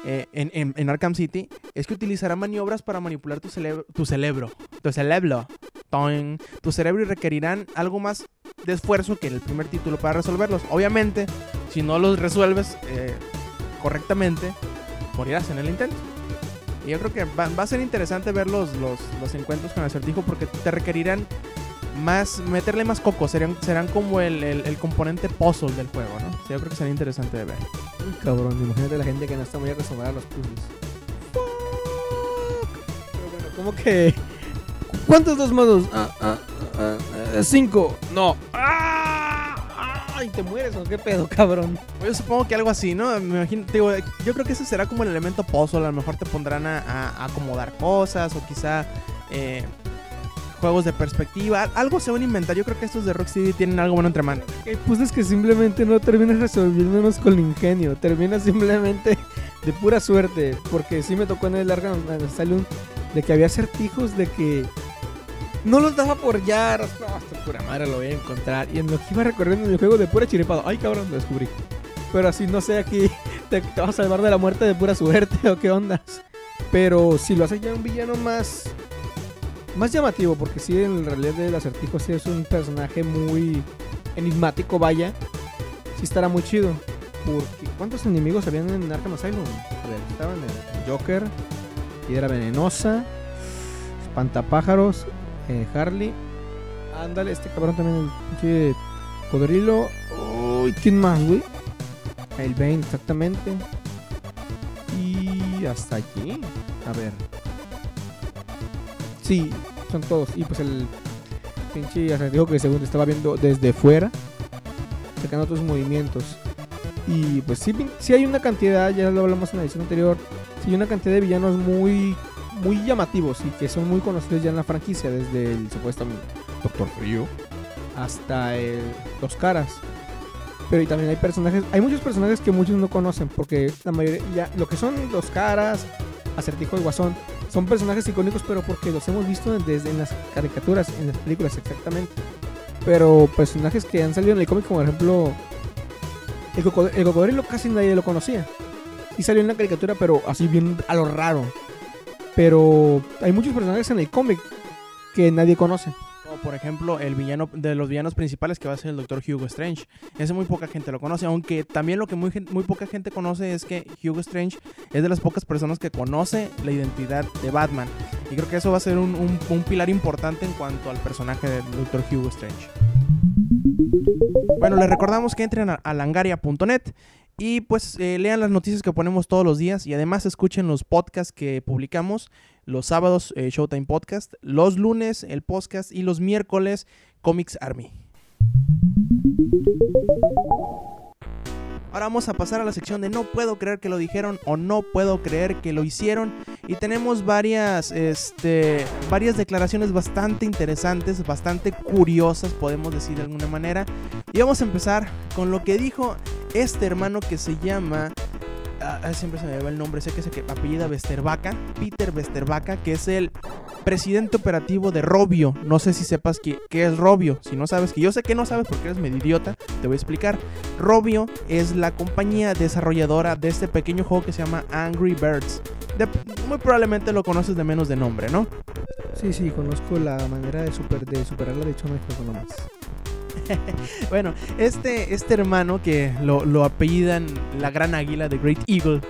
eh, en, en- Arkham City, es que utilizará maniobras para manipular tu, cerebro tu cerebro. Tu cerebro. Tu cerebro y requerirán algo más de esfuerzo que en el primer título para resolverlos. Obviamente, si no los resuelves eh, correctamente, morirás en el intento. Y yo creo que va, va a ser interesante ver los, los, los encuentros con el acertijo porque te requerirán más, meterle más coco, serán, serán como el, el- el componente puzzle del juego, ¿no? O sea, yo creo que sería interesante de ver. Uy, cabrón, imagínate la gente que no está muy acostumbrada a los puzzles. Pero bueno, ¿cómo que? ¿Cuántos dos modos? Ah, ah, ah, ah, cinco. No. ¡Ah! ¡Ah! ¿Y te mueres o qué pedo, cabrón? Yo supongo que algo así, ¿no? Me imagino, digo, yo creo que ese será como el elemento puzzle. A lo mejor te pondrán a, acomodar cosas o quizá eh, juegos de perspectiva. Algo se van a inventar. Yo creo que estos de Rocksteady tienen algo bueno entre manos. Hay puzzles que simplemente no terminas resolviéndonos con el ingenio. Terminas simplemente de pura suerte. Porque sí me tocó en el Arkham Asylum de que había acertijos de que no los daba por ya. Hasta pura madre lo voy a encontrar. Y en lo que iba recorriendo en el juego de pura chiripado. Ay, cabrón, lo descubrí. Pero así, no sé, aquí te, vas a salvar de la muerte de pura suerte o qué ondas. Pero si lo hace ya un villano más. Más llamativo, porque sí, en realidad el acertijo sí es un personaje muy enigmático, vaya. Sí estará muy chido. Porque ¿cuántos enemigos habían en Arkham Asylum? A ver, estaban el Joker, Piedra Venenosa, Espantapájaros, eh, Harley. Ándale, este cabrón también, el pinche Codrilo. Uy, ¿quién más, güey? El Bane, exactamente. Y hasta aquí. A ver. Sí, son todos. Y pues el pinche acertijo que según estaba viendo desde fuera, sacando otros movimientos. Y pues sí, sí hay una cantidad, ya lo hablamos en la edición anterior, sí hay una cantidad de villanos muy muy llamativos y que son muy conocidos ya en la franquicia, desde el supuestamente Doctor Frío hasta el Dos Caras. Pero también hay personajes, hay muchos personajes que muchos no conocen, porque la mayoría, ya, lo que son Dos Caras, Acertijo y Guasón, son personajes icónicos, pero porque los hemos visto desde en las caricaturas, en las películas exactamente. Pero personajes que han salido en el cómic, como por ejemplo, el, cocod- el cocodrilo casi nadie lo conocía. Y salió en la caricatura, pero así bien a lo raro. Pero hay muchos personajes en el cómic que nadie conoce. Como por ejemplo el villano de los villanos principales que va a ser el Dr. Hugo Strange. Ese muy poca gente lo conoce, aunque también lo que muy, muy poca gente conoce es que Hugo Strange es de las pocas personas que conoce la identidad de Batman. Y creo que eso va a ser un, un- un pilar importante en cuanto al personaje del Dr. Hugo Strange. Bueno, les recordamos que entren a, langaria.net y pues eh, lean las noticias que ponemos todos los días y además escuchen los podcasts que publicamos los sábados eh, Showtime Podcast, los lunes el podcast y los miércoles Comics Army. Ahora vamos a pasar a la sección de no puedo creer que lo dijeron o no puedo creer que lo hicieron y tenemos varias este varias declaraciones bastante interesantes, bastante curiosas, podemos decir de alguna manera. Y vamos a empezar con lo que dijo este hermano que se llama ah, ah, siempre se me va el nombre, sé que se que apellida Westervaca, Peter Westervaca, que es el presidente operativo de Robio. No sé si sepas qué, qué es Robio. Si no sabes, que yo sé que no sabes porque eres medio idiota, te voy a explicar. Robio es la compañía desarrolladora de este pequeño juego que se llama Angry Birds. De- muy probablemente lo conoces de menos de nombre, ¿no? Sí, sí, conozco la manera de, super, de superarla de hecho no juego nomás. Bueno, este, este hermano que lo, lo apellidan la gran águila de Great Eagle.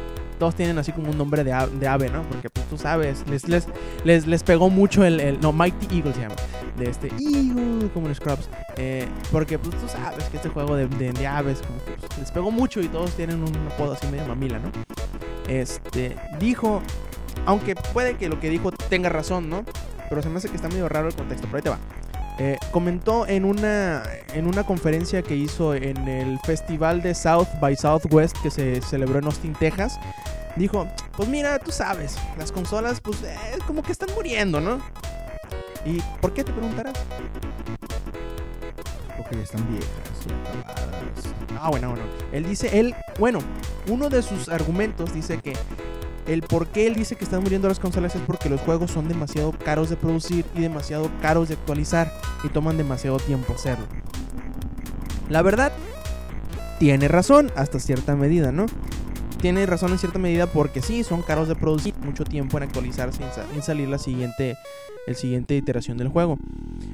Todos tienen así como un nombre de, ave, ¿no? Porque pues, tú sabes, les, les, les, les pegó mucho el, el- No, Mighty Eagle se llama. De este Eagle, como en Scrubs. Eh, porque pues tú sabes que este juego de, de- de aves como que, pues, les pegó mucho y todos tienen un apodo así medio mamila, ¿no? este, dijo, aunque puede que lo que dijo tenga razón, ¿no? Pero se me hace que está medio raro el contexto, pero ahí te va. Eh, comentó en una, en una conferencia que hizo en el festival de South by Southwest que se celebró en Austin, Texas. Dijo, pues mira, tú sabes, las consolas pues eh, como que están muriendo, ¿no? ¿Y por qué te preguntarás? Porque ya están viejas, acabadas. Ah, bueno, bueno. Él dice, él, bueno, uno de sus argumentos dice que el por qué él dice que están muriendo las consolas es porque los juegos son demasiado caros de producir y demasiado caros de actualizar y toman demasiado tiempo hacerlo. La verdad, tiene razón hasta cierta medida, ¿no? Tiene razón en cierta medida porque sí, son caros de producir mucho tiempo en actualizarse, en, sa- en salir la siguiente, el siguiente iteración del juego.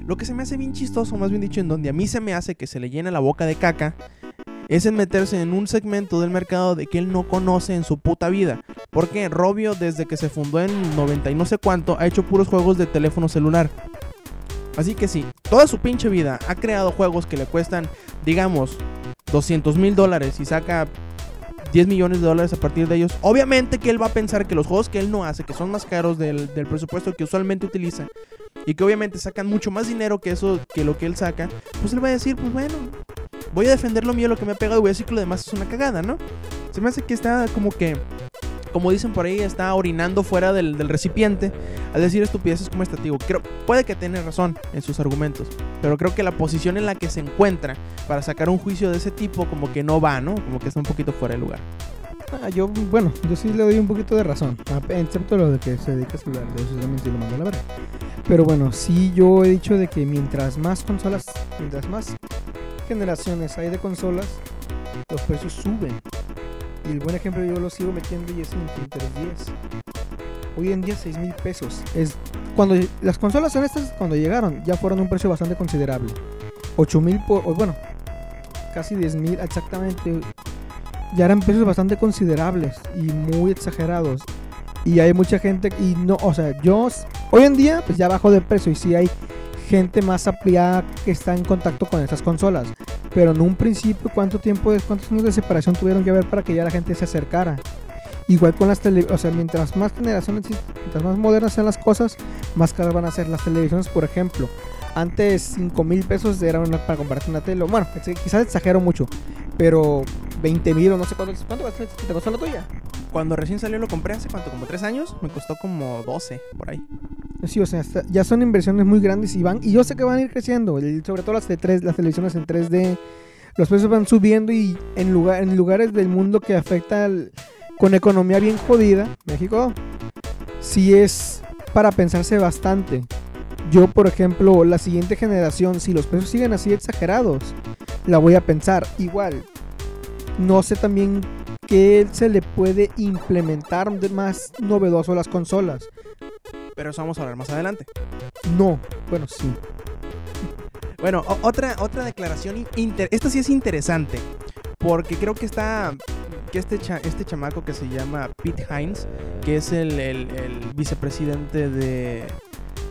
Lo que se me hace bien chistoso, más bien dicho, en donde a mí se me hace que se le llena la boca de caca, es en meterse en un segmento del mercado de que él no conoce en su puta vida. Porque Robio, desde que se fundó en 90 y no sé cuánto, ha hecho puros juegos de teléfono celular. Así que sí, toda su pinche vida ha creado juegos que le cuestan, digamos, 200 mil dólares y saca 10 millones de dólares a partir de ellos. Obviamente que él va a pensar que los juegos que él no hace, que son más caros del, del presupuesto que usualmente utiliza, y que obviamente sacan mucho más dinero que eso, que lo que él saca, pues él va a decir, pues bueno, voy a defender lo mío, lo que me ha pegado y voy a decir que lo demás es una cagada, ¿no? Se me hace que está como que, como dicen por ahí, está orinando fuera del, recipiente al decir estupideces como esta, digo, creo, puede que tenga razón en sus argumentos, pero creo que la posición en la que se encuentra para sacar un juicio de ese tipo como que no va, ¿no? Como que está un poquito fuera de lugar. Ah, yo, bueno, yo sí le doy un poquito de razón, excepto lo de que se dedica a celular, eso también sí lo mando a la verga. Pero bueno, sí yo he dicho de que mientras más consolas, mientras más generaciones hay de consolas, los precios suben. Y el buen ejemplo yo lo sigo metiendo y es Nintendo 3DS. Hoy en día 6 mil pesos. Es cuando las consolas en estas cuando llegaron ya fueron un precio bastante considerable. 8 mil por, bueno, casi 10 mil exactamente. Ya eran precios bastante considerables y muy exagerados. Y hay mucha gente y no, o sea, yo hoy en día pues ya bajó de precio y sí hay gente más ampliada que está en contacto con estas consolas. Pero en un principio, ¿cuánto tiempo, cuántos años de separación tuvieron que haber para que ya la gente se acercara? Igual con las tele, o sea, mientras más generaciones, mientras más modernas sean las cosas, más caras van a ser las televisiones, por ejemplo. Antes 5 mil pesos era una, para comprarte una tele. Bueno, quizás exagero mucho, pero 20 mil o no sé cuánto, cuánto te costó la tuya. Cuando recién salió lo compré hace cuánto, como 3 años, me costó como 12 por ahí. Sí, o sea, ya son inversiones muy grandes y van, y yo sé que van a ir creciendo, sobre todo las de 3, las televisiones en 3D, los precios van subiendo y en, lugar, en lugares del mundo que afecta al- con economía bien jodida, México, sí es para pensarse bastante. Yo, por ejemplo, la siguiente generación, si los precios siguen así exagerados, la voy a pensar igual. No sé también qué se le puede implementar de más novedoso a las consolas. Pero eso vamos a hablar más adelante. No, bueno, sí. Bueno, otra, otra declaración inter- esta sí es interesante. Porque creo que está. Que este, cha- este chamaco que se llama Pete Hines, que es el, el- el vicepresidente de,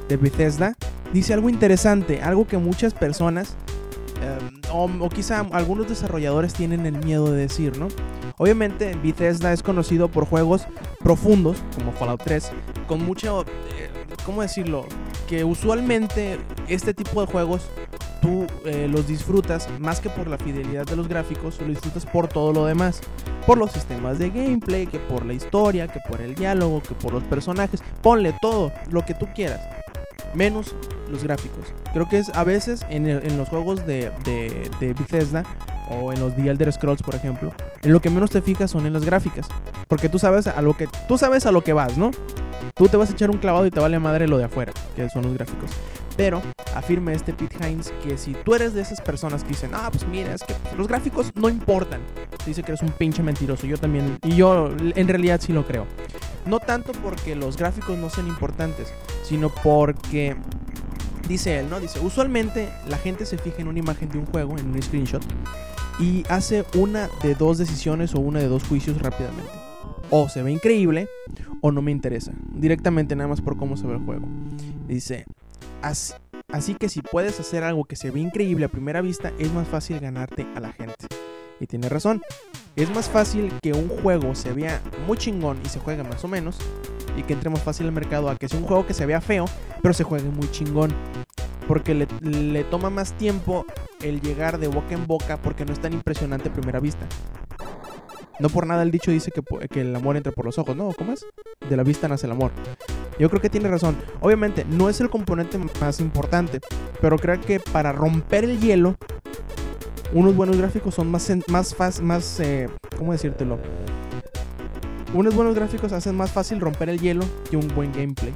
de Bethesda, dice algo interesante, algo que muchas personas, em, o, o quizá algunos desarrolladores tienen el miedo de decir, ¿no? Obviamente Bethesda es conocido por juegos profundos, como Fallout 3, con mucho, eh, ¿cómo decirlo? Que usualmente este tipo de juegos tú eh, los disfrutas más que por la fidelidad de los gráficos, lo disfrutas por todo lo demás. Por los sistemas de gameplay, que por la historia, que por el diálogo, que por los personajes. Ponle todo, lo que tú quieras. Menos los gráficos. Creo que es a veces en, en los juegos de, de, de Bethesda o en los The Elder Scrolls, por ejemplo, en lo que menos te fijas son en las gráficas. Porque tú sabes a lo que, tú sabes a lo que vas, ¿no? Tú te vas a echar un clavado y te vale madre lo de afuera, que son los gráficos. Pero afirma este Pete Hines que si tú eres de esas personas que dicen, ah, pues mira, es que los gráficos no importan, dice que eres un pinche mentiroso. Yo también, y yo en realidad sí lo creo. No tanto porque los gráficos no sean importantes, sino porque, dice él, ¿no? Dice, usualmente la gente se fija en una imagen de un juego, en un screenshot, y hace una de dos decisiones o una de dos juicios rápidamente. O se ve increíble o no me interesa. Directamente nada más por cómo se ve el juego. Dice, así, así que si puedes hacer algo que se ve increíble a primera vista, es más fácil ganarte a la gente. Y tiene razón. Es más fácil que un juego se vea muy chingón y se juegue más o menos. Y que entre más fácil al mercado a que sea un juego que se vea feo, pero se juegue muy chingón. Porque le, toma más tiempo el llegar de boca en boca porque no es tan impresionante a primera vista. No por nada el dicho dice que, que el amor entra por los ojos, ¿no? ¿Cómo es? De la vista nace el amor. Yo creo que tiene razón. Obviamente, no es el componente más importante, pero creo que para romper el hielo, unos buenos gráficos son más, más, fácil, más, eh, ¿cómo decírtelo? Unos buenos gráficos hacen más fácil romper el hielo que un buen gameplay.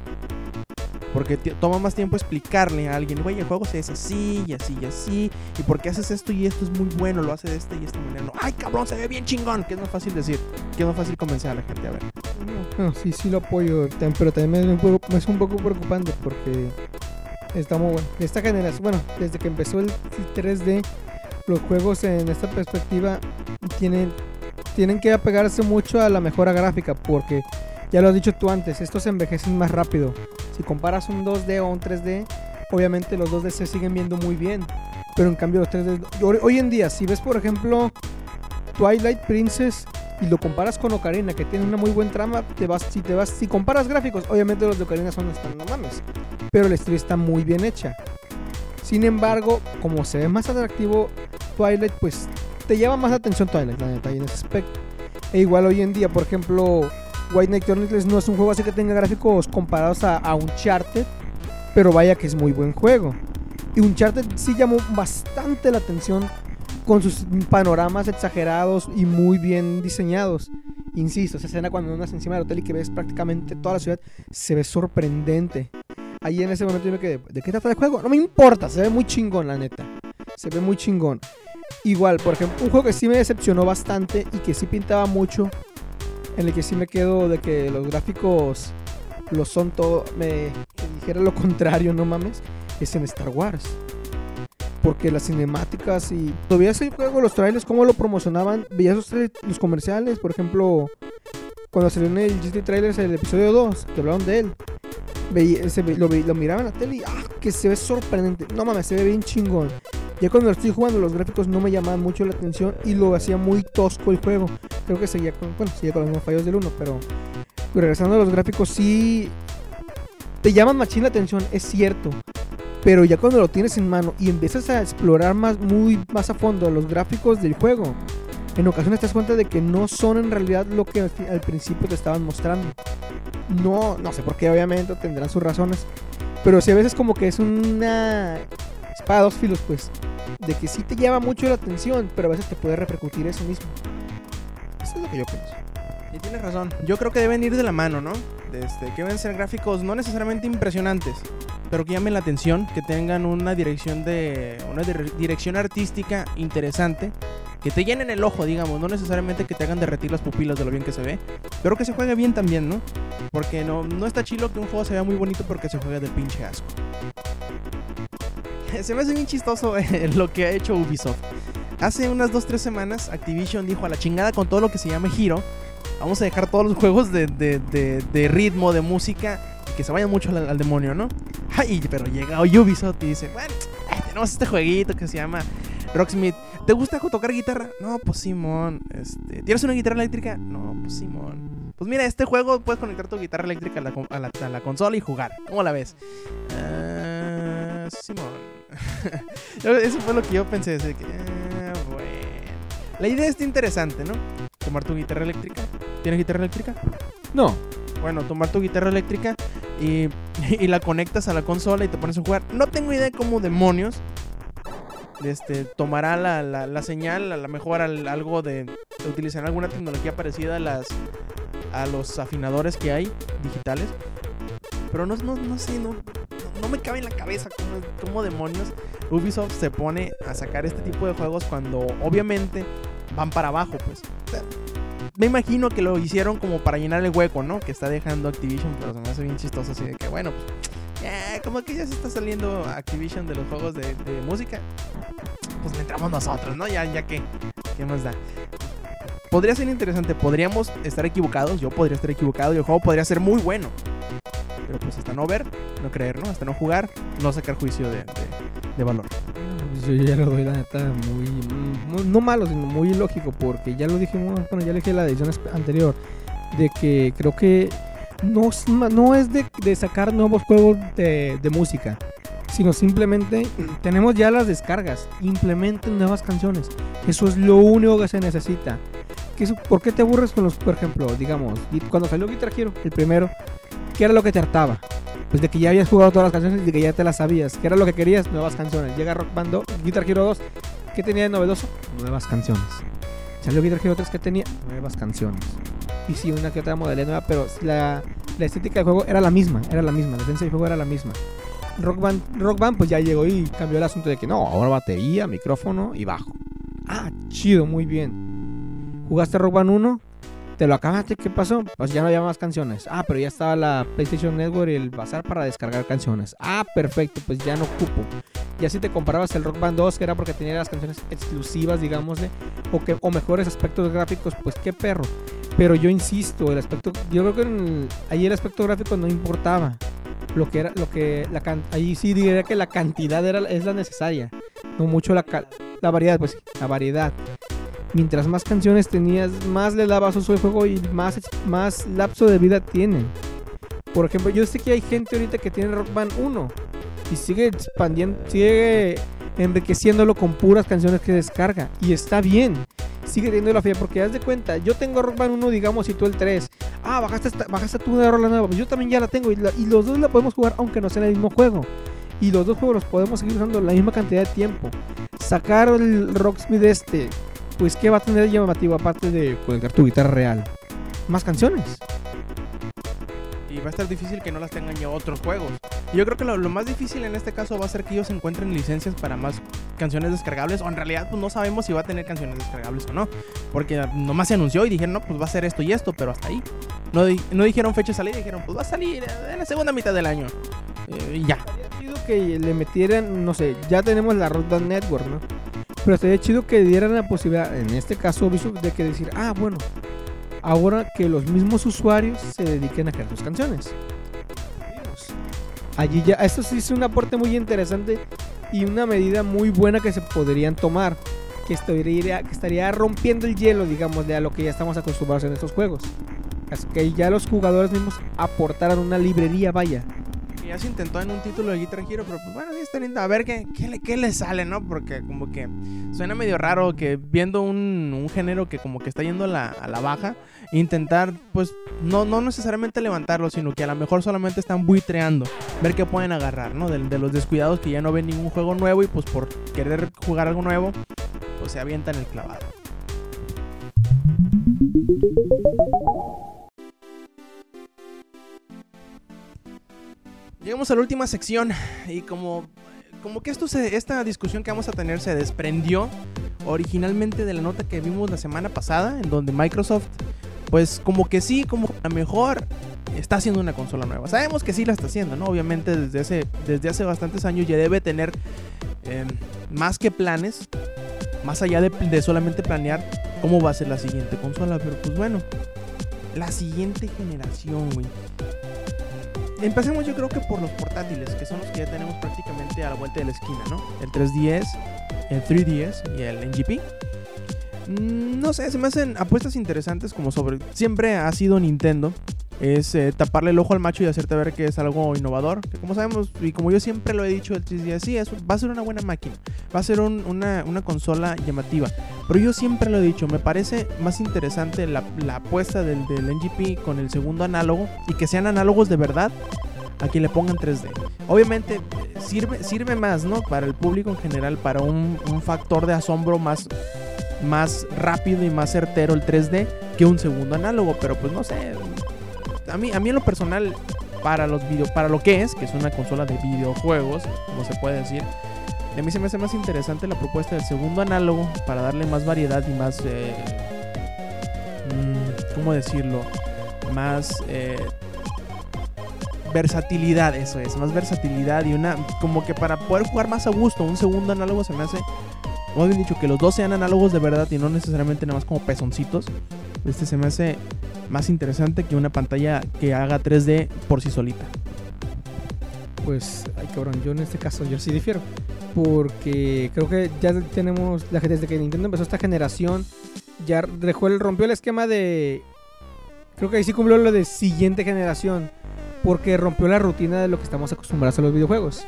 Porque toma más tiempo explicarle a alguien, güey, el juego se hace así y así y así. ¿Y por qué haces esto y esto es muy bueno? Lo hace de esta y esta manera. ¡Ay, cabrón, se ve bien chingón! Que es más fácil decir. Que es más fácil convencer a la gente a ver. No, sí, sí lo apoyo, pero también me es un poco preocupante porque está muy bueno. Esta generación, bueno, desde que empezó el 3D, los juegos en esta perspectiva tienen, tienen que apegarse mucho a la mejora gráfica porque, ya lo has dicho tú antes, estos envejecen más rápido. Si comparas un 2D o un 3D, obviamente los 2D se siguen viendo muy bien, pero en cambio los 3D... Hoy, en día, si ves por ejemplo Twilight Princess y lo comparas con Ocarina, que tiene una muy buena trama, te vas, si te vas, si comparas gráficos, obviamente los de Ocarina son no mames, pero la historia está muy bien hecha. Sin embargo, como se ve más atractivo Twilight, pues te llama más atención Twilight, la neta, en ese aspecto. E igual hoy en día, por ejemplo, White Knight Chronicles no es un juego así que tenga gráficos comparados a, a Uncharted, pero vaya que es muy buen juego. Y Uncharted sí llamó bastante la atención con sus panoramas exagerados y muy bien diseñados. Insisto, esa escena cuando andas encima del hotel y que ves prácticamente toda la ciudad se ve sorprendente. Ahí en ese momento yo me quedé, ¿de qué trata el juego? No me importa, se ve muy chingón, la neta. Se ve muy chingón. Igual, por ejemplo, un juego que sí me decepcionó bastante y que sí pintaba mucho, en el que sí me quedo de que los gráficos lo son todo, me dijera lo contrario, no mames, es en Star Wars. Porque las cinemáticas y todavía ese juego, los trailers, cómo lo promocionaban, veías los comerciales, por ejemplo, cuando salió en el GT Trailers el episodio 2, que hablaron de él, veía, se lo, lo miraban en la tele y ¡ah! que se ve sorprendente. No mames, se ve bien chingón. Ya cuando lo estoy jugando, los gráficos no me llamaban mucho la atención y lo hacía muy tosco el juego. Creo que seguía con, bueno, seguía con los mismos fallos del 1, pero regresando a los gráficos, sí te llaman machín la atención, es cierto. Pero ya cuando lo tienes en mano y empiezas a explorar más, muy más a fondo los gráficos del juego, en ocasiones te das cuenta de que no son en realidad lo que al, principio te estaban mostrando. No, no sé por qué, obviamente tendrán sus razones. Pero sí a veces como que es una espada dos filos, pues. De que sí te llama mucho la atención, pero a veces te puede repercutir eso mismo. Eso es lo que yo pienso. Y tienes razón. Yo creo que deben ir de la mano, ¿no? De Este, que deben ser gráficos no necesariamente impresionantes, pero que llamen la atención, que tengan una dirección de una dire- dirección artística interesante, que te llenen el ojo, digamos, no necesariamente que te hagan derretir las pupilas de lo bien que se ve, pero que se juegue bien también, ¿no? Porque no, no está chilo que un juego se vea muy bonito porque se juega del pinche asco. Se me hace bien chistoso eh, lo que ha hecho Ubisoft. Hace unas 2-3 semanas Activision dijo a la chingada con todo lo que se llame Hero. Vamos a dejar todos los juegos de, de- de- de ritmo, de música, que se vayan mucho al, al demonio, ¿no? Ay, pero llega Ubisoft y dice, bueno, tenemos este jueguito que se llama Rocksmith. ¿Te gusta tocar guitarra? No, pues Simón. Este, ¿Tienes una guitarra eléctrica? No, pues Simón. Pues mira, este juego puedes conectar tu guitarra eléctrica a la, con- a la- a la consola y jugar. ¿Cómo la ves? Ah, Simón. Eso fue lo que yo pensé. así que, ah, bueno. La idea está interesante, ¿no? Tomar tu guitarra eléctrica. ¿Tienes guitarra eléctrica? No, Bueno, tomar tu guitarra eléctrica y, y la conectas a la consola y te pones a jugar. No tengo idea cómo demonios este, tomará la, la- la señal, a lo mejor al- algo de, de utilizar alguna tecnología parecida a, las, a los afinadores que hay digitales. Pero no, no, no sé, no, no, me cabe en la cabeza cómo, demonios Ubisoft se pone a sacar este tipo de juegos cuando obviamente van para abajo, pues. Me imagino que lo hicieron como para llenar el hueco, ¿no? Que está dejando Activision, pero se me hace bien chistoso así de que, bueno, pues, ya, como que ya se está saliendo Activision de los juegos de, música. Pues le entramos nosotros, ¿no? Ya, ya que, ¿qué más da? Podría ser interesante, podríamos estar equivocados, yo podría estar equivocado y el juego podría ser muy bueno. Pero pues hasta no ver, no creer, ¿no? Hasta no jugar, no sacar juicio de, de- valor. Pues yo ya lo doy la neta muy, no malo, sino muy lógico, porque ya lo dijimos, bueno, ya lo dije la edición anterior, de que creo que no, no es de, de sacar nuevos juegos de, de música, sino simplemente tenemos ya las descargas, implementen nuevas canciones, eso es lo único que se necesita. ¿Qué es- ¿Por qué te aburres con los, por ejemplo, digamos, cuando salió Guitar Hero, el primero, ¿qué era lo que te hartaba? Pues de que ya habías jugado todas las canciones y de que ya te las sabías. ¿Qué era lo que querías? Nuevas canciones. Llega Rock Band 2, Guitar Hero 2. ¿Qué tenía de novedoso? Nuevas canciones. Salió Guitar Hero 3, ¿qué tenía? Nuevas canciones. Y sí, una que otra modalidad nueva, pero la, la estética del juego era la misma. Era la misma. La esencia del juego era la misma. Rock Band, Rock Band pues ya llegó y cambió el asunto de que no, ahora batería, micrófono y bajo. Ah, chido, muy bien. ¿Jugaste Rock Band 1? ¿Te lo acabaste? ¿Qué pasó? Pues ya no había más canciones. Ah, pero ya estaba la PlayStation Network y el bazar para descargar canciones. Ah, perfecto, pues ya no ocupo. Ya si te comparabas el Rock Band 2, que era porque tenía las canciones exclusivas, digámosle, o, que, o mejores aspectos gráficos, pues qué perro. Pero yo insisto, el aspecto, yo creo que el- ahí el aspecto gráfico no importaba. Lo que era, lo que, la can- ahí sí diría que la cantidad era, es la necesaria. No mucho la, la variedad, pues la variedad mientras más canciones tenías, más le dabas uso al juego y más, más lapso de vida tienen. Por ejemplo, yo sé que hay gente ahorita que tiene Rock Band 1 y sigue expandiendo, sigue enriqueciéndolo con puras canciones que descarga. Y está bien, sigue teniendo la fe, porque haz de cuenta, yo tengo Rock Band 1, digamos, y tú el 3. Ah, bajaste, esta- bajaste tú una rola nueva, pues yo también ya la tengo y, la- y los dos la podemos jugar aunque no sea en el mismo juego. Y los dos juegos los podemos seguir usando la misma cantidad de tiempo. Sacar el Rocksmith este pues ¿qué va a tener llamativo aparte de conectar tu guitarra real? Más canciones. Va a estar difícil que no las tengan ya otros juegos. Yo creo que lo, más difícil en este caso va a ser que ellos encuentren licencias para más canciones descargables. O en realidad, pues no sabemos si va a tener canciones descargables o no. Porque nomás se anunció y dijeron, no, pues va a ser esto y esto, pero hasta ahí. No, di- no dijeron fecha de salida, dijeron, pues va a salir en la segunda mitad del año. Eh, y ya. Estaría chido que le metieran, no sé, ya tenemos la Band Network, ¿no? Pero estaría chido que dieran la posibilidad, en este caso de que decir, ah, bueno, ahora que los mismos usuarios se dediquen a crear sus canciones. Allí ya, esto sí es un aporte muy interesante y una medida muy buena que se podrían tomar, que estaría, que estaría rompiendo el hielo, digamos, de a lo que ya estamos acostumbrados en estos juegos. Así que ya los jugadores mismos aportaran una librería, vaya. Ya se intentó en un título de Guitar Hero, pero pues bueno, sí está lindo. A ver qué, qué, le, qué le sale, ¿no? Porque como que suena medio raro que viendo un, un género que como que está yendo a la, a la baja, intentar, pues, no, no necesariamente levantarlo, sino que a lo mejor solamente están buitreando, ver qué pueden agarrar, ¿no? De, de los descuidados que ya no ven ningún juego nuevo y pues por querer jugar algo nuevo, pues se avientan el clavado. Llegamos a la última sección y como, como que esto se, esta discusión que vamos a tener se desprendió originalmente de la nota que vimos la semana pasada, en donde Microsoft, pues como que sí, como a lo mejor está haciendo una consola nueva. Sabemos que sí la está haciendo, ¿no? Obviamente desde hace, desde hace bastantes años ya debe tener eh, más que planes, más allá de, de solamente planear cómo va a ser la siguiente consola, pero pues bueno, la siguiente generación, güey. Empecemos yo creo que por los portátiles, que son los que ya tenemos prácticamente a la vuelta de la esquina, ¿no? El 3DS, el 3DS y el NGP. Mm, No sé, se me hacen apuestas interesantes como sobre... Siempre ha sido Nintendo. Es eh, taparle el ojo al macho y hacerte ver que es algo innovador. Como sabemos, y como yo siempre lo he dicho, el 3DS sí, es- va a ser una buena máquina. Va a ser un- una, una consola llamativa. Pero yo siempre lo he dicho, me parece más interesante la, la apuesta del, del NGP con el segundo análogo y que sean análogos de verdad a que le pongan 3D. Obviamente sirve, sirve más, ¿no? Para el público en general, para un, un factor de asombro más, más rápido y más certero el 3D que un segundo análogo, pero pues no sé. A mí, a mí en lo personal, para los video, para lo que es, que es una consola de videojuegos, como se puede decir, a mí se me hace más interesante la propuesta del segundo análogo para darle más variedad y más, eh, mm, ¿cómo decirlo? Más eh, versatilidad, eso es, más versatilidad y una, como que para poder jugar más a gusto, un segundo análogo se me hace, como bien dicho, que los dos sean análogos de verdad y no necesariamente nada más como pezoncitos. Este se me hace más interesante que una pantalla que haga 3D por sí solita. Pues, ay cabrón, yo en este caso yo sí difiero. Porque creo que ya tenemos, desde que Nintendo empezó esta generación, ya dejó el, rompió el esquema de... Creo que ahí sí cumplió lo de siguiente generación. Porque rompió la rutina de lo que estamos acostumbrados a los videojuegos.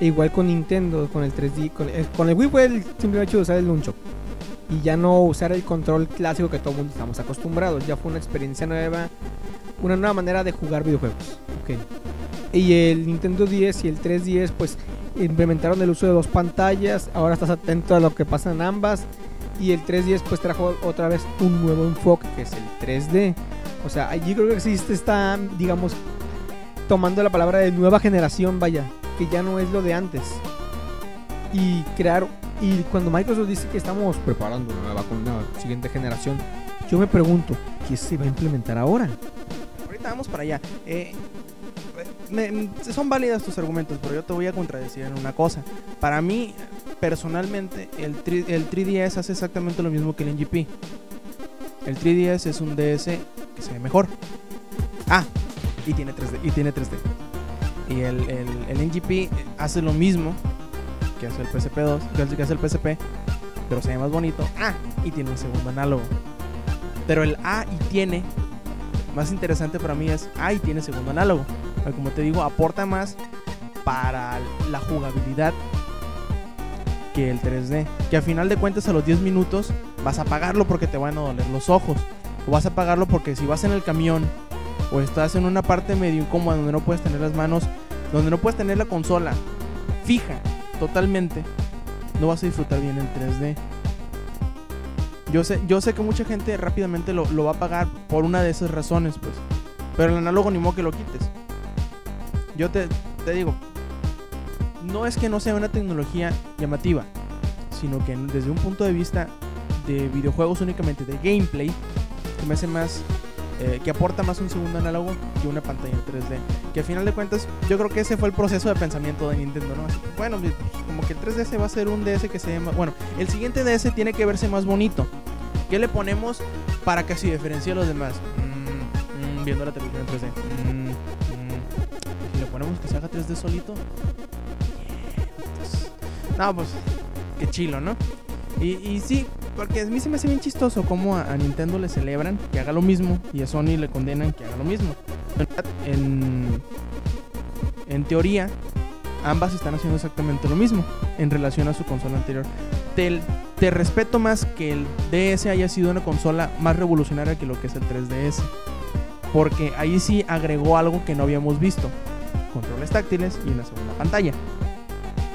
Igual con Nintendo, con el 3D, con el, con el Wii fue el simple hecho usar el Nunchuk. Y ya no usar el control clásico que todo el mundo estamos acostumbrados. Ya fue una experiencia nueva, una nueva manera de jugar videojuegos. Okay. Y el Nintendo 10 y el 3DS pues implementaron el uso de dos pantallas. Ahora estás atento a lo que pasa en ambas. Y el 3DS pues trajo otra vez un nuevo enfoque que es el 3D. O sea, allí creo que existe está, digamos, tomando la palabra de nueva generación, vaya, que ya no es lo de antes. Y crear, y cuando Microsoft dice que estamos preparando una nueva con una siguiente generación, yo me pregunto, ¿qué se va a implementar ahora? Ahorita vamos para allá. Eh, son válidas tus argumentos, pero yo te voy a contradecir en una cosa. Para mí, personalmente, el, el 3DS hace exactamente lo mismo que el NGP. El 3DS es un DS que se ve mejor. Ah, y tiene 3D. Y, tiene 3D. y el, el, el NGP hace lo mismo que hace el PSP2, que hace el PSP, pero se ve más bonito. Ah, y tiene un segundo análogo. Pero el A y tiene, más interesante para mí es A y tiene segundo análogo. Como te digo, aporta más para la jugabilidad que el 3D. Que a final de cuentas a los 10 minutos vas a apagarlo porque te van a doler los ojos. O vas a apagarlo porque si vas en el camión o estás en una parte medio incómoda donde no puedes tener las manos, donde no puedes tener la consola fija totalmente, no vas a disfrutar bien el 3D. Yo sé, yo sé que mucha gente rápidamente lo, va a pagar por una de esas razones, pues. Pero el análogo ni modo que lo quites. Yo te, te digo, no es que no sea una tecnología llamativa, sino que desde un punto de vista de videojuegos únicamente, de gameplay, que me hace más eh, que aporta más un segundo análogo que una pantalla en 3D. Que al final de cuentas, yo creo que ese fue el proceso de pensamiento de Nintendo, ¿no? bueno, pues, como que el 3DS va a ser un DS que se llama. Bueno, el siguiente DS tiene que verse más bonito. ¿Qué le ponemos para que se diferencie a los demás? Mm, mm, viendo la televisión en 3D. Mm, ¿Le ponemos que se haga 3D solito? No, pues, qué chilo, ¿no? Y sí, porque a mí se me hace bien chistoso cómo a, Nintendo le celebran que haga lo mismo y a Sony le condenan que haga lo mismo. En, en teoría, ambas están haciendo exactamente lo mismo en relación a su consola anterior. Te, te, respeto más que el DS haya sido una consola más revolucionaria que lo que es el 3DS. Porque ahí sí agregó algo que no habíamos visto. Controles táctiles y una segunda pantalla.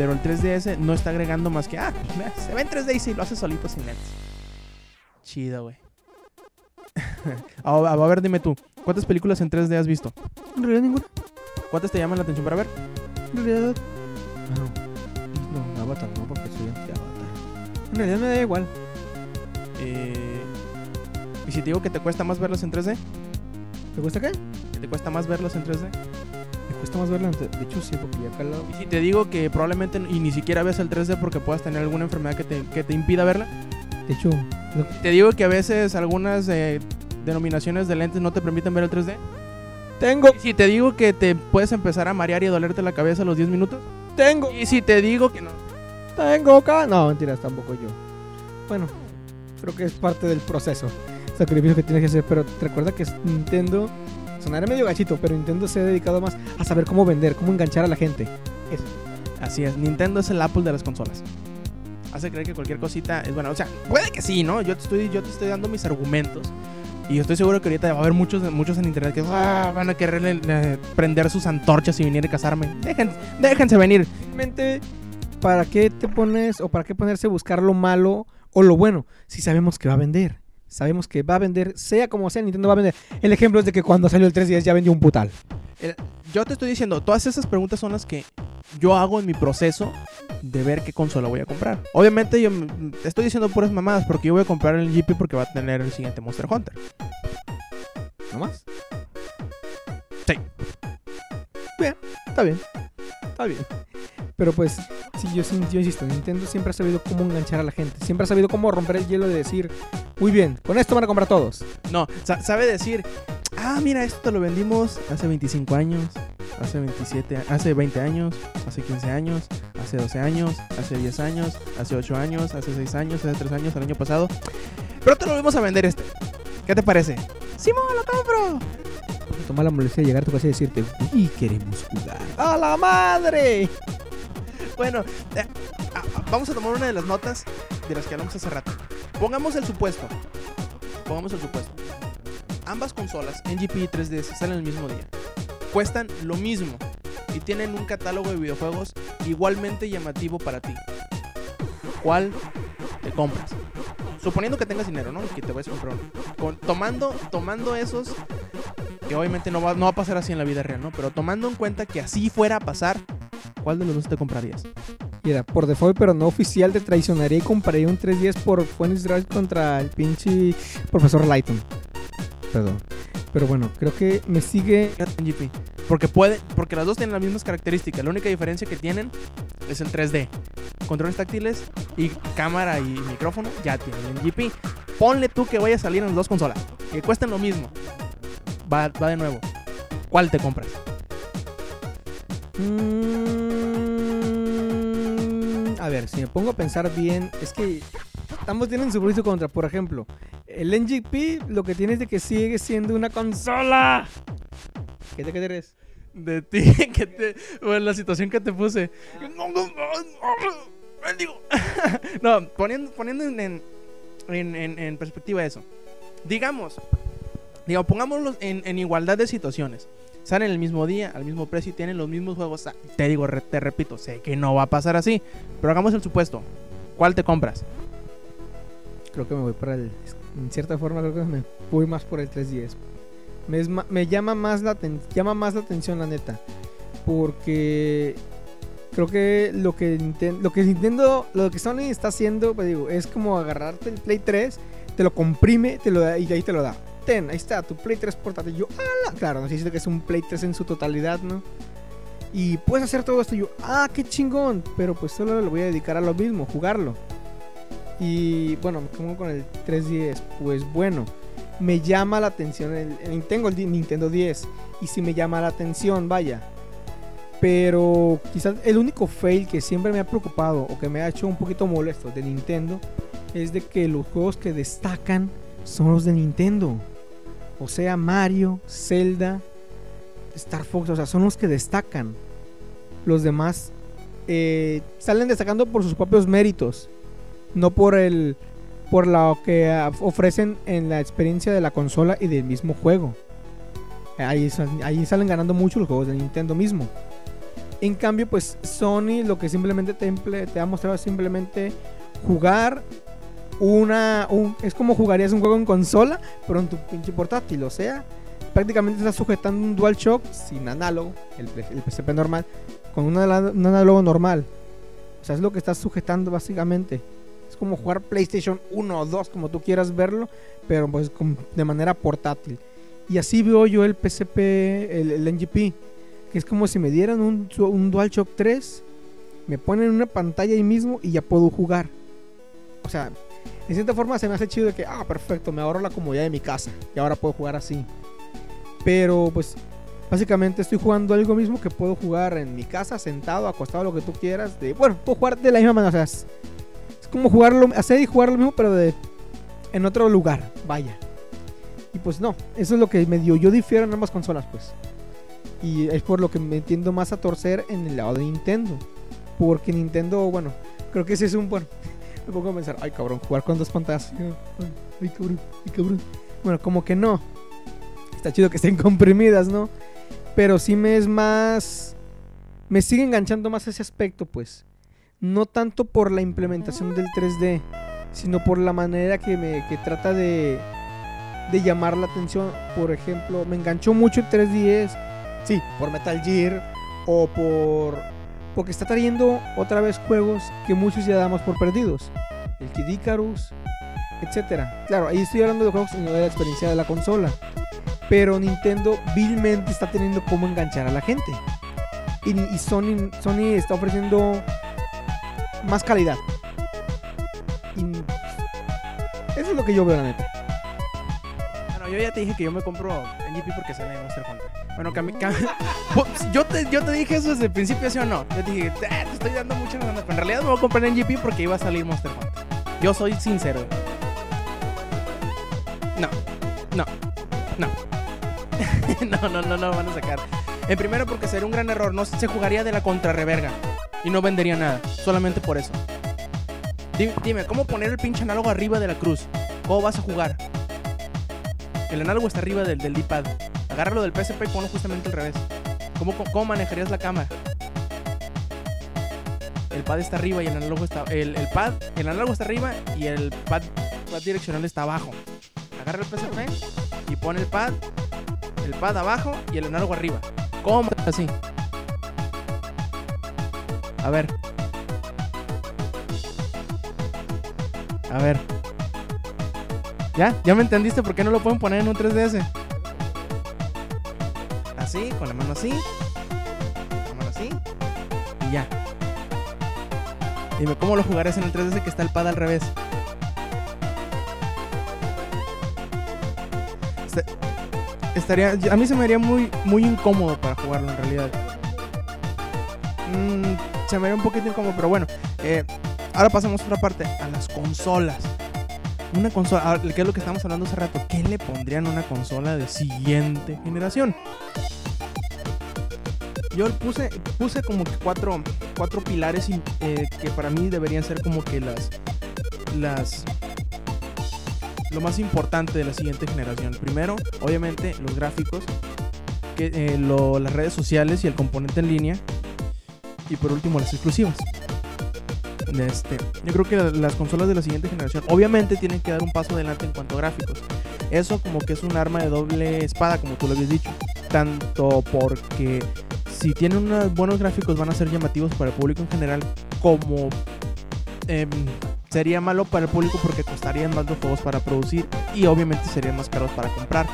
Pero el 3DS no está agregando más que, ah, pues, se ve en 3D y si lo hace solito sin lentes. Chido, güey. a, ver, dime tú, ¿cuántas películas en 3D has visto? En realidad ninguna. ¿Cuántas te llaman la atención para ver? En realidad. No, no, Avatar no, porque soy anti-Avatar. En realidad me da igual. Eh, ¿Y si te digo que te cuesta más verlas en 3D? ¿Te cuesta qué? ¿Te cuesta más verlas en 3D? Cuesta más verla. De hecho, sí, porque ya calado. Y si te digo que probablemente y ni siquiera ves el 3D porque puedas tener alguna enfermedad que te, que te impida verla. De hecho, te digo que a veces algunas eh, denominaciones de lentes no te permiten ver el 3D. Tengo. Y si te digo que te puedes empezar a marear y dolerte la cabeza a los 10 minutos. Tengo. Y si te digo que no. Tengo acá. No, mentiras, tampoco yo. Bueno, creo que es parte del proceso. Sacrificio que tienes que hacer. Pero recuerda que Nintendo Sonaré medio gachito, pero Nintendo se ha dedicado más a saber cómo vender, cómo enganchar a la gente. Eso. Así es, Nintendo es el Apple de las consolas. Hace creer que cualquier cosita es buena. O sea, puede que sí, ¿no? Yo te estoy, yo te estoy dando mis argumentos. Y estoy seguro que ahorita va a haber muchos, muchos en internet que ah, van a querer eh, prender sus antorchas y venir a casarme. déjense venir. Mente, ¿para qué te pones o para qué ponerse a buscar lo malo o lo bueno si sabemos que va a vender? Sabemos que va a vender, sea como sea, Nintendo va a vender. El ejemplo es de que cuando salió el 3DS ya vendió un putal. yo te estoy diciendo, todas esas preguntas son las que yo hago en mi proceso de ver qué consola voy a comprar. Obviamente yo estoy diciendo puras mamadas porque yo voy a comprar el GP porque va a tener el siguiente Monster Hunter. ¿No más? Sí. Bien, está bien. Está bien. Pero pues, sí, yo, yo insisto, Nintendo siempre ha sabido cómo enganchar a la gente. Siempre ha sabido cómo romper el hielo de decir, muy bien, con esto van a comprar todos. No, sabe decir, ah, mira, esto te lo vendimos hace 25 años. hace 27, a- hace 20 años, hace 15 años, hace 12 años, hace 10 años, hace 8 años, hace 6 años, hace 3 años, el año pasado. Pero te lo vamos a vender este. ¿Qué te parece? ¡Simón, lo compro! Toma la molestia de llegar a tu casa y decirte, uy, queremos jugar. ¡A la madre! Bueno, eh, vamos a tomar una de las notas de las que hablamos hace rato. Pongamos el supuesto. Pongamos el supuesto. Ambas consolas, NGP y 3DS, salen el mismo día. Cuestan lo mismo y tienen un catálogo de videojuegos igualmente llamativo para ti. ¿Cuál te compras? Suponiendo que tengas dinero, ¿no? Que te vayas. Con- tomando, tomando esos, que obviamente no va, no va a pasar así en la vida real, ¿no? Pero tomando en cuenta que así fuera a pasar, ¿cuál de los dos te comprarías? Mira, por default, pero no oficial, te traicionaría y compraría un 310 por Phoenix Drive contra el pinche Profesor Lighton. Perdón. Pero bueno, creo que me sigue. Porque puede, porque las dos tienen las mismas características. La única diferencia que tienen es el 3D. Controles táctiles y cámara y micrófono ya tienen NGP. Ponle tú que vaya a salir en las dos consolas. Que cuesten lo mismo. Va, va de nuevo. ¿Cuál te compras? Mm, a ver, si me pongo a pensar bien, es que ambos tienen su pro y su contra. Por ejemplo, el NGP lo que tiene es de que sigue siendo una consola. ¿Qué te quieres? De ti, que te. Bueno, la situación que te puse. No, no, no, mendigo. No, poniendo, poniendo en, en, en- en- perspectiva eso. Digamos, digamos, pongámoslos en, en igualdad de situaciones. Salen el mismo día, al mismo precio y tienen los mismos juegos. Ah, Te digo, te repito, sé que no va a pasar así. Pero hagamos el supuesto. ¿Cuál te compras? Creo que me voy para el. En cierta forma, creo que me voy más por el 310. Me, me llama, más la aten- llama más la atención, la neta. Porque creo que lo que, Ninten- lo que Nintendo, lo que Sony está haciendo, pues digo, es como agarrarte el Play 3, te lo comprime te lo da, y ahí te lo da. Ten, ahí está, tu Play 3 portátil. Yo, ¡ala! Claro, si que es un Play 3 en su totalidad, ¿no? Y puedes hacer todo esto. Yo, ¡ah, qué chingón! Pero pues solo lo voy a dedicar a lo mismo, jugarlo. Y bueno, como con el 3DS, pues bueno, me llama la atención el, el Nintendo 10. Y si me llama la atención, vaya. Pero quizás el único fail que siempre me ha preocupado o que me ha hecho un poquito molesto de Nintendo es de que los juegos que destacan son los de Nintendo. O sea, Mario, Zelda, Star Fox, o sea, son los que destacan. Los demás eh, salen destacando por sus propios méritos, no por el por lo que ah, ofrecen en la experiencia de la consola y del mismo juego. Ahí, ahí salen ganando mucho los juegos de Nintendo mismo. En cambio, pues Sony lo que simplemente te ha mostrado es simplemente jugar una... un- es como jugarías un juego en consola, pero en tu pinche portátil. O sea, prácticamente estás sujetando un DualShock sin análogo, el, el PSP normal, con un, un análogo normal. O sea, es lo que estás sujetando básicamente. Es como jugar PlayStation 1 o 2, como tú quieras verlo, pero pues de manera portátil. Y así veo yo el PSP, el, el NGP, que es como si me dieran un, un DualShock 3, me ponen una pantalla ahí mismo y ya puedo jugar. O sea, en cierta forma se me hace chido de que, ah, perfecto, me ahorro la comodidad de mi casa y ahora puedo jugar así. Pero pues básicamente estoy jugando algo mismo que puedo jugar en mi casa, sentado, acostado, lo que tú quieras. De, bueno, puedo jugar de la misma manera, o sea, es, como jugarlo, hacer y jugar lo mismo, pero de en otro lugar, vaya. Y pues no, eso es lo que me dio. Yo difiero en ambas consolas, pues. Y es por lo que me entiendo más a torcer en el lado de Nintendo. Porque Nintendo, bueno, creo que ese es un bueno. Me pongo a pensar, ay cabrón, jugar con dos pantallas. Ay, cabrón, ay cabrón. Bueno, como que no. Está chido que estén comprimidas, ¿no? Pero sí me es más. Me sigue enganchando más ese aspecto, pues. No tanto por la implementación del 3D, sino por la manera que me que trata de, de llamar la atención. Por ejemplo, me enganchó mucho el 3DS, sí, por Metal Gear o por porque está trayendo otra vez juegos que muchos ya damos por perdidos. El Kid Icarus, etcétera. Claro, ahí estoy hablando de juegos que no de la experiencia de la consola. Pero Nintendo vilmente está teniendo cómo enganchar a la gente. Y, y Sony, Sony está ofreciendo más calidad. Y eso es lo que yo veo, la neta. Bueno, yo ya te dije que yo me compro NGP porque sale Monster Hunter. Bueno, cam- Pues, yo, te, yo te dije eso desde el principio, ¿sí o no? Yo te dije, "Ah, te estoy dando ganas. Pero en realidad me voy a comprar en GP porque iba a salir Monster Hunter. Yo soy sincero. No, no, no. no, no, no, no van a sacar. En primero porque sería un gran error. No se jugaría de la contrarreverga. Y no vendería nada. Solamente por eso. Dime, dime, ¿cómo poner el pinche análogo arriba de la cruz? ¿Cómo vas a jugar? El análogo está arriba del, del D-pad. Agárralo del PSP y ponlo justamente al revés. ¿Cómo, manejarías la cámara? El pad está arriba y el análogo está. El, el pad, el análogo está arriba y el pad, pad direccional está abajo. Agarra el PSP y pone el pad, el pad abajo y el análogo arriba. ¿Cómo así? A ver. A ver. ¿Ya? ¿Ya me entendiste por qué no lo pueden poner en un 3DS? Con la mano así. La mano así. Y ya. Dime, ¿cómo lo jugarías en el 3DS que está el pad al revés? Este- Estaría, a mí se me haría muy, muy incómodo para jugarlo en realidad. Mm, se me haría un poquito incómodo, pero bueno. eh, ahora pasamos a otra parte, a las consolas. Una consola, ah, que es lo que estamos hablando hace rato. ¿Qué le pondrían a una consola de siguiente generación? Yo puse, puse como que cuatro, cuatro pilares in- eh, que para mí deberían ser como que las, las, lo más importante de la siguiente generación. Primero, obviamente, los gráficos, que, eh, lo- las redes sociales y el componente en línea. Y por último, las exclusivas. Este, yo creo que la- las consolas de la siguiente generación obviamente tienen que dar un paso adelante en cuanto a gráficos. Eso como que es un arma de doble espada, como tú lo habías dicho. Tanto porque si tienen unos buenos gráficos van a ser llamativos para el público en general, como em, sería malo para el público porque costarían más los juegos para producir y obviamente serían más caros para comprar.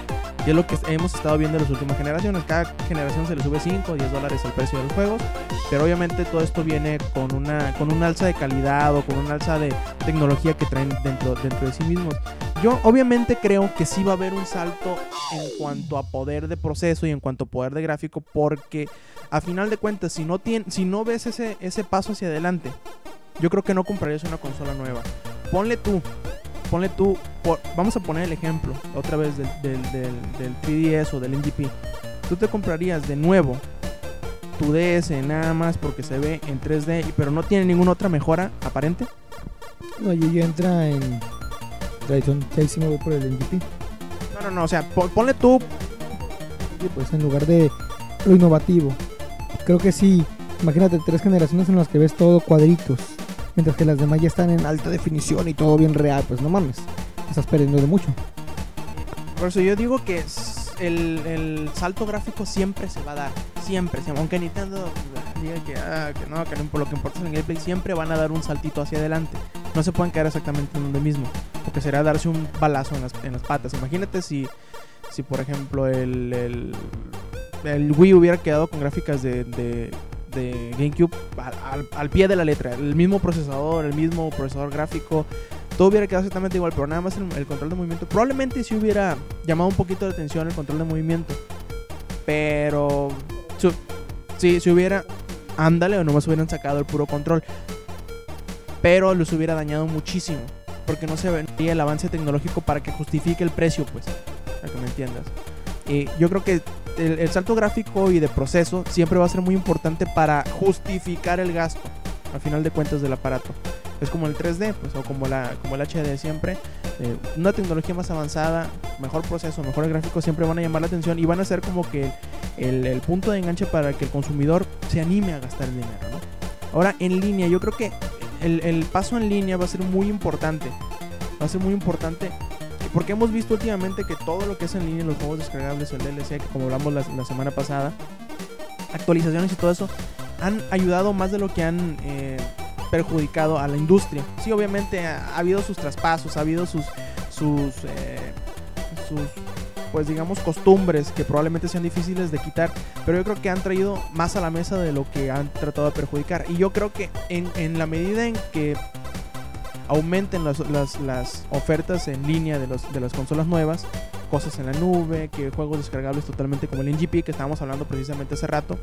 Y es lo que hemos estado viendo en las últimas generaciones. Cada generación se le sube 5 o 10 dólares el precio de los juegos. Pero obviamente todo esto viene con una, con un alza de calidad o con un alza de tecnología que traen dentro, dentro de sí mismos. Yo obviamente creo que sí va a haber un salto en cuanto a poder de proceso y en cuanto a poder de gráfico porque a final de cuentas si no, tien- si no ves ese, ese paso hacia adelante, yo creo que no comprarías una consola nueva. Ponle tú, ponle tú, por- vamos a poner el ejemplo otra vez del, del, del, del 3DS o del NGP. Tú te comprarías de nuevo tu DS nada más porque se ve en 3D, y- pero no tiene ninguna otra mejora aparente. No, y entra en tradición 6 y me voy por el MVP. No, no, no, o sea, pon- ponle tú pues en lugar de lo innovativo. Creo que sí, imagínate tres generaciones en las que ves todo cuadritos, mientras que las demás ya están en alta definición y todo bien real, pues no mames, estás perdiendo de mucho. Por eso yo digo que el, el salto gráfico siempre se va a dar. Siempre, siempre. Aunque Nintendo diga que, ah, que no, que no, por lo que importa es el gameplay, siempre van a dar un saltito hacia adelante. No se pueden quedar exactamente en donde mismo. Porque será darse un balazo en las, en las patas. Imagínate si, si por ejemplo, el, el, el Wii hubiera quedado con gráficas de, de, de GameCube al, al- pie de la letra. El mismo procesador, el mismo procesador gráfico, todo hubiera quedado exactamente igual, pero nada más el, el control de movimiento. Probablemente sí hubiera llamado un poquito de atención el control de movimiento. Pero su- sí, si hubiera, ándale, o nomás hubieran sacado el puro control. Pero los hubiera dañado muchísimo. Porque no se vería el avance tecnológico para que justifique el precio, pues. Para que me entiendas. Y yo creo que el, el salto gráfico y de proceso siempre va a ser muy importante para justificar el gasto. Al final de cuentas del aparato. Es como el 3D, pues, o como, la, como el HD siempre. eh, una tecnología más avanzada, mejor proceso, mejores gráficos siempre van a llamar la atención y van a ser como que el, el punto de enganche para que el consumidor se anime a gastar el dinero, ¿no? Ahora, en línea, yo creo que el, el paso en línea va a ser muy importante. Va a ser muy importante porque hemos visto últimamente que todo lo que es en línea, los juegos descargables, el DLC, que como hablamos la, semana pasada, actualizaciones y todo eso, han ayudado más de lo que han eh, perjudicado a la industria. Sí, obviamente ha, ha habido sus traspasos, ha habido sus, sus, eh, sus, pues digamos, costumbres que probablemente sean difíciles de quitar, pero yo creo que han traído más a la mesa de lo que han tratado de perjudicar. Y yo creo que en la medida en que aumenten las, las, las ofertas en línea de, los, de las consolas nuevas, cosas en la nube, que juegos descargables totalmente como el NGP que estábamos hablando precisamente hace rato,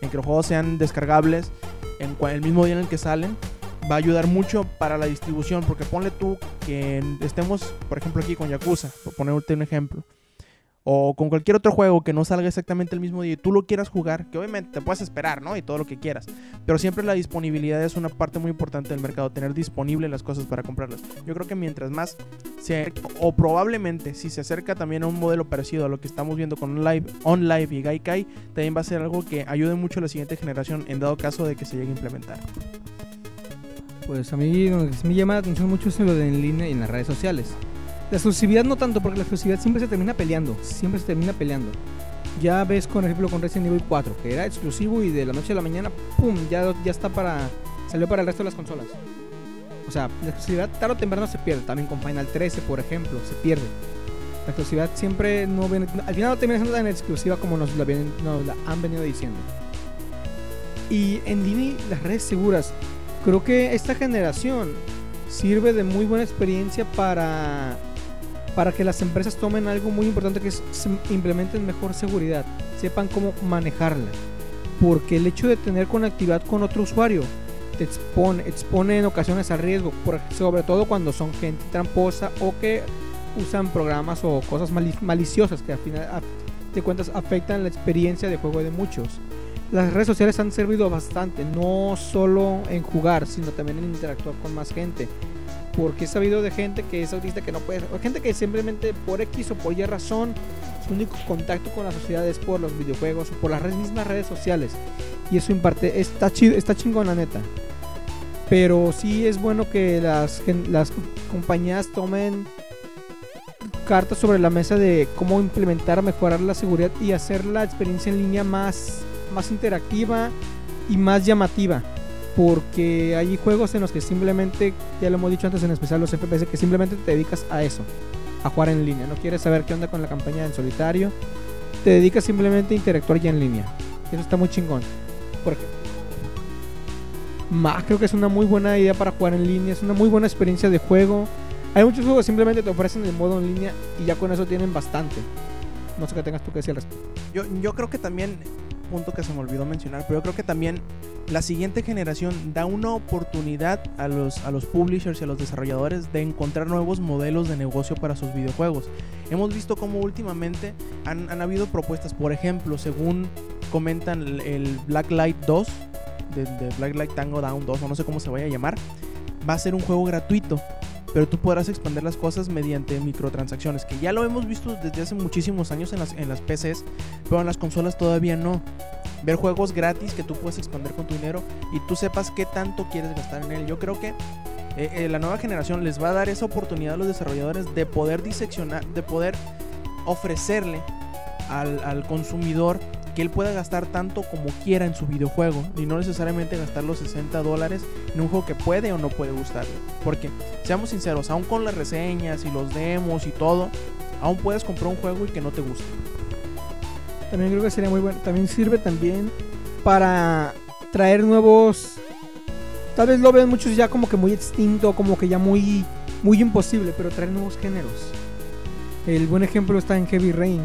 en que los juegos sean descargables en el mismo día en el que salen, va a ayudar mucho para la distribución, porque ponle tú que estemos, por ejemplo, aquí con Yakuza, por ponerte un ejemplo, o con cualquier otro juego que no salga exactamente el mismo día y tú lo quieras jugar, que obviamente te puedes esperar, ¿no? Y todo lo que quieras, pero siempre la disponibilidad es una parte muy importante del mercado, tener disponible las cosas para comprarlas. Yo creo que mientras más se, o probablemente si se acerca también a un modelo parecido a lo que estamos viendo con Live, On Live y Gaikai, también va a ser algo que ayude mucho a la siguiente generación en dado caso de que se llegue a implementar. Pues a mí lo me llama la atención mucho es de en línea y en las redes sociales. La exclusividad no tanto, porque la exclusividad siempre se termina peleando, siempre se termina peleando. Ya ves, por ejemplo, con Resident Evil 4, que era exclusivo y de la noche a la mañana, ¡pum! Ya, ya está para... salió para el resto de las consolas. O sea, la exclusividad tarde o temprano se pierde. También con Final 13, por ejemplo, se pierde. La exclusividad siempre no viene... Al final no termina siendo tan exclusiva como nos la, nos la han venido diciendo. Y en y las redes seguras. Creo que esta generación sirve de muy buena experiencia para, para que las empresas tomen algo muy importante que es implementen mejor seguridad, sepan cómo manejarla. Porque el hecho de tener conectividad con otro usuario te expone, en ocasiones a riesgo, sobre todo cuando son gente tramposa o que usan programas o cosas mali- maliciosas que al final de cuentas afectan la experiencia de juego de muchos las redes sociales han servido bastante, no solo en jugar, sino también en interactuar con más gente. Porque he sabido de gente que es autista que no puede, o gente que simplemente por X o por Y razón, su único contacto con la sociedad es por los videojuegos o por las mismas redes sociales. Y eso en parte está chido, está chingón la neta. Pero sí es bueno que las, las compañías tomen cartas sobre la mesa de cómo implementar, mejorar la seguridad y hacer la experiencia en línea más, más interactiva y más llamativa. Porque hay juegos en los que simplemente, ya lo hemos dicho antes, en especial los FPS, que simplemente te dedicas a eso, a jugar en línea. No quieres saber qué onda con la campaña en solitario, te dedicas simplemente a interactuar ya en línea. Eso está muy chingón. Por ejemplo, Ma, creo que es una muy buena idea para jugar en línea, es una muy buena experiencia de juego. Hay muchos juegos que simplemente te ofrecen el modo en línea y ya con eso tienen bastante. No sé qué tengas tú que decir al respecto. Yo, yo creo que también, punto que se me olvidó mencionar, pero yo creo que también la siguiente generación da una oportunidad a los, a los publishers y a los desarrolladores de encontrar nuevos modelos de negocio para sus videojuegos. Hemos visto cómo últimamente han, han habido propuestas, por ejemplo, según comentan el, el Blacklight 2, de, de Blacklight Tango Down 2, o no sé cómo se vaya a llamar, va a ser un juego gratuito. Pero tú podrás expandir las cosas mediante microtransacciones, que ya lo hemos visto desde hace muchísimos años en las, en las PCs, pero en las consolas todavía no. Ver juegos gratis que tú puedes expandir con tu dinero y tú sepas qué tanto quieres gastar en él. Yo creo que eh, eh, la nueva generación les va a dar esa oportunidad a los desarrolladores de poder diseccionar, de poder ofrecerle al, al consumidor que él pueda gastar tanto como quiera en su videojuego y no necesariamente gastar los 60 dólares en un juego que puede o no puede gustarle. Porque, seamos sinceros, aún con las reseñas y los demos y todo, aún puedes comprar un juego y que no te guste. También creo que sería muy bueno. También sirve también para traer nuevos. Tal vez lo ven muchos ya como que muy extinto, como que ya muy, muy imposible, pero traer nuevos géneros. El buen ejemplo está en Heavy Rain.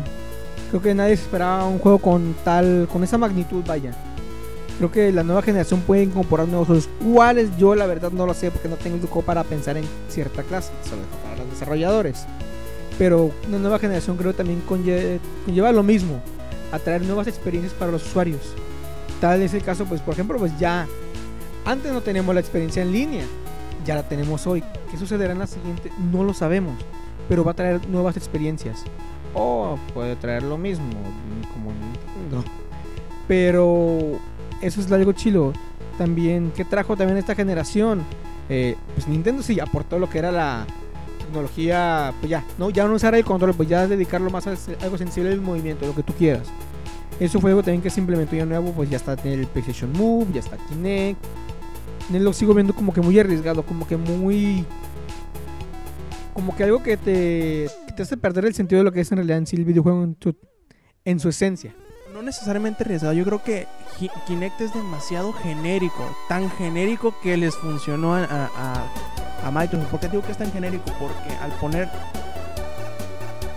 Creo que nadie esperaba un juego con tal, con esa magnitud, vaya. Creo que la nueva generación puede incorporar nuevos juegos. ¿Cuáles? Yo la verdad no lo sé porque no tengo el para pensar en cierta clase. Solo para los desarrolladores. Pero una nueva generación creo también conlle- conlleva lo mismo atraer nuevas experiencias para los usuarios. Tal es el caso, pues por ejemplo, pues ya antes no teníamos la experiencia en línea, ya la tenemos hoy. ¿Qué sucederá en la siguiente? No lo sabemos, pero va a traer nuevas experiencias. O puede traer lo mismo, como Nintendo. Pero eso es algo chilo. También, ¿qué trajo también esta generación? Eh, pues Nintendo sí aportó lo que era la tecnología, pues ya, no, ya no usar el control, pues ya dedicarlo más a algo sensible del movimiento, lo que tú quieras. Eso fue algo también que se implementó ya nuevo, pues ya está el PlayStation Move, ya está Kinect. Lo sigo viendo como que muy arriesgado, como que muy... Como que algo que te, que te hace perder el sentido de lo que es en realidad en sí el videojuego en, tu- en su esencia. No necesariamente arriesgado, yo creo que Ki- Kinect es demasiado genérico, tan genérico que les funcionó a, a. ¿Por qué digo que es tan genérico? Porque al poner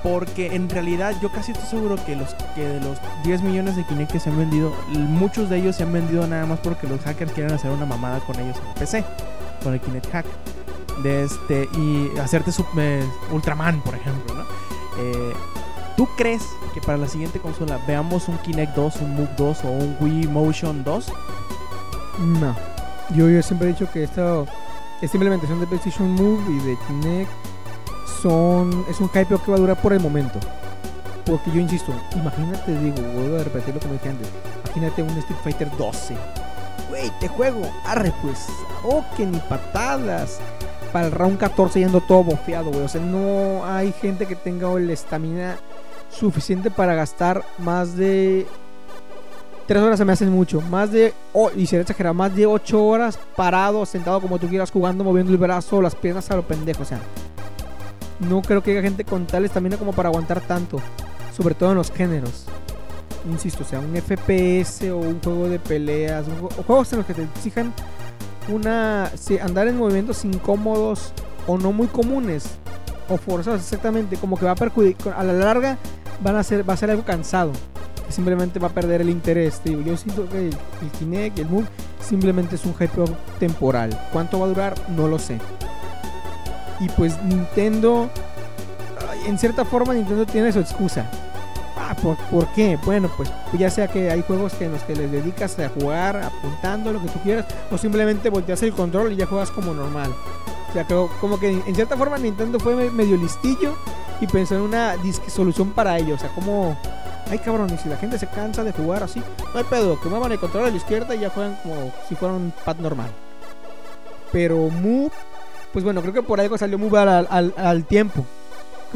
Porque en realidad yo casi estoy seguro que, los, que de los 10 millones de Kinect que se han vendido, muchos de ellos se han vendido nada más porque los hackers quieren hacer una mamada con ellos en el PC, con el Kinect Hack. De este, y hacerte su, eh, Ultraman, por ejemplo, ¿no? Eh, ¿Tú crees que para la siguiente consola veamos un Kinect 2, un Move 2 o un Wii Motion 2? No. Yo, siempre he dicho que esta, esta implementación de PlayStation Move y de Kinect son, es un hype que va a durar por el momento. Porque yo insisto, imagínate, digo, vuelvo a repetir lo que me dije antes. Imagínate un Street Fighter 12. Güey, te juego. Arre, pues. Oh, que ni patadas. Para el round 14 yendo todo bofeado, güey. O sea, no hay gente que tenga el estamina suficiente para gastar más de Tres horas se me hacen mucho. Más de, y seré exagerado, más de ocho horas parado, sentado como tú quieras, jugando, moviendo el brazo, las piernas a lo pendejo. O sea, no creo que haya gente con tal estamina como para aguantar tanto. Sobre todo en los géneros. Insisto, o sea, un FPS o un juego de peleas, o juegos en los que te exijan una. sí, andar en movimientos incómodos o no muy comunes. O forzados, exactamente. Como que va a perjudicar. A la larga van a ser, va a ser algo cansado simplemente va a perder el interés. Yo siento que el, el Kinect y el Move simplemente es un hype temporal. ¿Cuánto va a durar? No lo sé. Y pues Nintendo, en cierta forma Nintendo tiene su excusa. Ah, ¿por, qué? Bueno, pues ya sea que hay juegos que en los que les dedicas a jugar apuntando lo que tú quieras, o simplemente volteas el control y ya juegas como normal. O sea, que como que en cierta forma Nintendo fue me- medio listillo y pensó en una solución para ello. O sea, como Ay, cabrón, y si la gente se cansa de jugar así, no hay pedo, que muevan el control a la izquierda y ya juegan como si fuera un pad normal. Pero Move, pues bueno, creo que por algo salió al, al, al tiempo.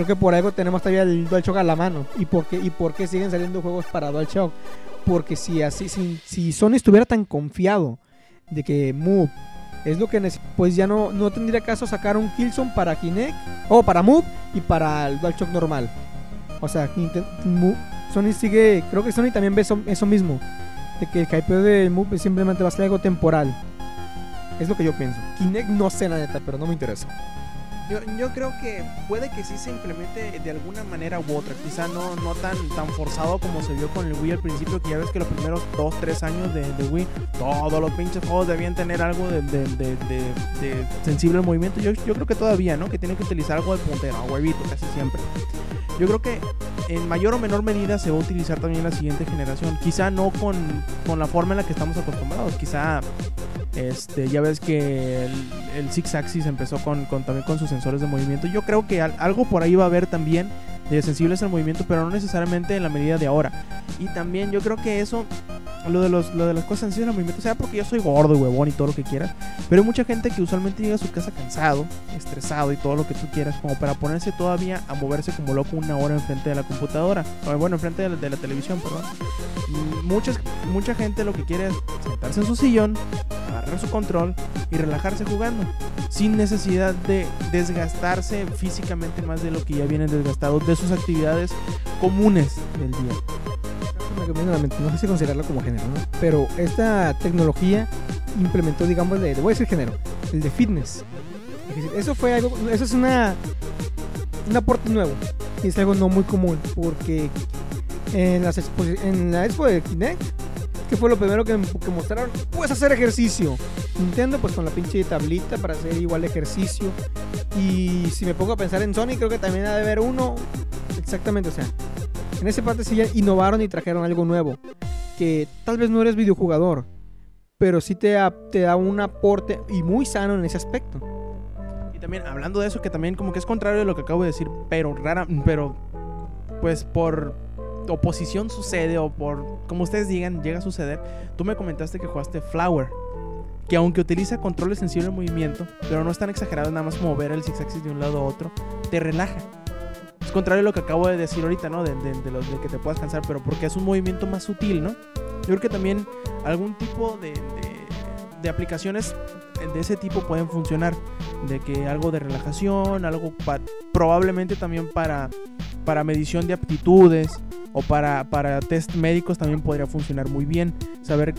Creo que por algo tenemos todavía el DualShock a la mano. ¿Y por qué, y por qué siguen saliendo juegos para DualShock? Porque si así, si, si Sony estuviera tan confiado de que Move es lo que pues ya no, no tendría caso sacar un Killzone para Kinect, o para Move y para el DualShock normal. O sea, Move- Sony sigue, creo que Sony también ve eso, eso mismo, de que el hypeo de Move simplemente va a ser algo temporal. Es lo que yo pienso. Kinect no sé la neta, pero no me interesa. Yo, yo creo que puede que sí se implemente de alguna manera u otra. Quizá no, no tan, tan forzado como se vio con el Wii al principio, que ya ves que los primeros 2, 3 años de, de Wii, todos los pinches juegos debían tener algo de, de, de- sensible al movimiento. Yo, yo creo que todavía, ¿no? Que tienen que utilizar algo de puntero, a huevito casi siempre. Yo creo que en mayor o menor medida se va a utilizar también la siguiente generación. Quizá no con, con la forma en la que estamos acostumbrados. Quizá este, ya ves que el, el Six Axis empezó con, con- también con sus sensores de movimiento. Yo creo que al- algo por ahí va a haber también de sensibles al movimiento, pero no necesariamente en la medida de ahora. Y también yo creo que eso, lo de, los, lo de las cosas sensibles al movimiento, sea porque yo soy gordo y huevón y todo lo que quieras, pero hay mucha gente que usualmente llega a su casa cansado, estresado y todo lo que tú quieras, como para ponerse todavía a moverse como loco una hora enfrente de la computadora, o bueno, enfrente de la, de la televisión, perdón. Mm, Muchas, mucha gente lo que quiere es sentarse en su sillón, agarrar su control y relajarse jugando, sin necesidad de desgastarse físicamente más de lo que ya vienen desgastados de sus actividades comunes del día. No sé si considerarlo como género, ¿no? Pero esta tecnología implementó, digamos, de, voy a decir género, el de fitness. Eso fue algo, eso es una, un aporte nuevo y es algo no muy común porque en, las en la expo de Kinect, que fue lo primero que, que mostraron, puedes hacer ejercicio. Nintendo, pues con la pinche tablita para hacer igual ejercicio. Y si me pongo a pensar en Sony, creo que también ha de haber uno. Exactamente, o sea, en esa parte sí ya innovaron y trajeron algo nuevo. Que tal vez no eres videojugador, pero sí te, te da un aporte y muy sano en ese aspecto. Y también hablando de eso, que también como que es contrario de lo que acabo de decir, pero rara, pero pues por oposición sucede o por como ustedes digan, llega a suceder. Tú me comentaste que jugaste Flower, que aunque utiliza controles sensibles de movimiento, pero no es tan exagerado nada más mover el axis de un lado a otro, te relaja. Es contrario a lo que acabo de decir ahorita, ¿no? De, de, los de que te puedas cansar, pero porque es un movimiento más sutil, ¿no? Yo creo que también algún tipo de, de, aplicaciones de ese tipo pueden funcionar de que algo de relajación, algo probablemente también para, para medición de aptitudes o para, para test médicos también podría funcionar muy bien. Saber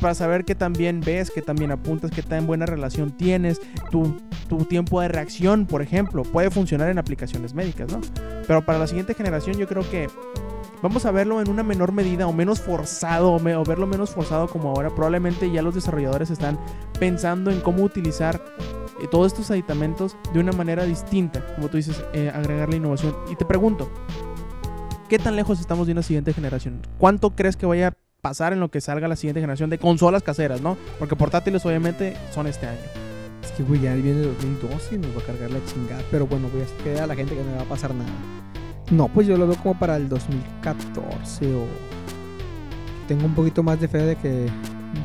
para saber qué tan bien ves, qué tan bien apuntas, qué tan buena relación tienes, tu, tu tiempo de reacción, por ejemplo, puede funcionar en aplicaciones médicas, ¿no? Pero para la siguiente generación yo creo que vamos a verlo en una menor medida o menos forzado o, verlo menos forzado como ahora. Probablemente ya los desarrolladores están pensando en cómo utilizar eh, todos estos aditamentos de una manera distinta, como tú dices, eh, agregarle innovación. Y te pregunto, ¿qué tan lejos estamos de una siguiente generación? ¿Cuánto crees que vaya pasar en lo que salga la siguiente generación de consolas caseras, no? Porque portátiles obviamente son este año. Es que, güey, ya viene el 2012 y nos va a cargar la chingada. Pero bueno, voy a quedar a la gente que no le va a pasar nada. No, pues yo lo veo como para el 2014 o... Tengo un poquito más de fe de que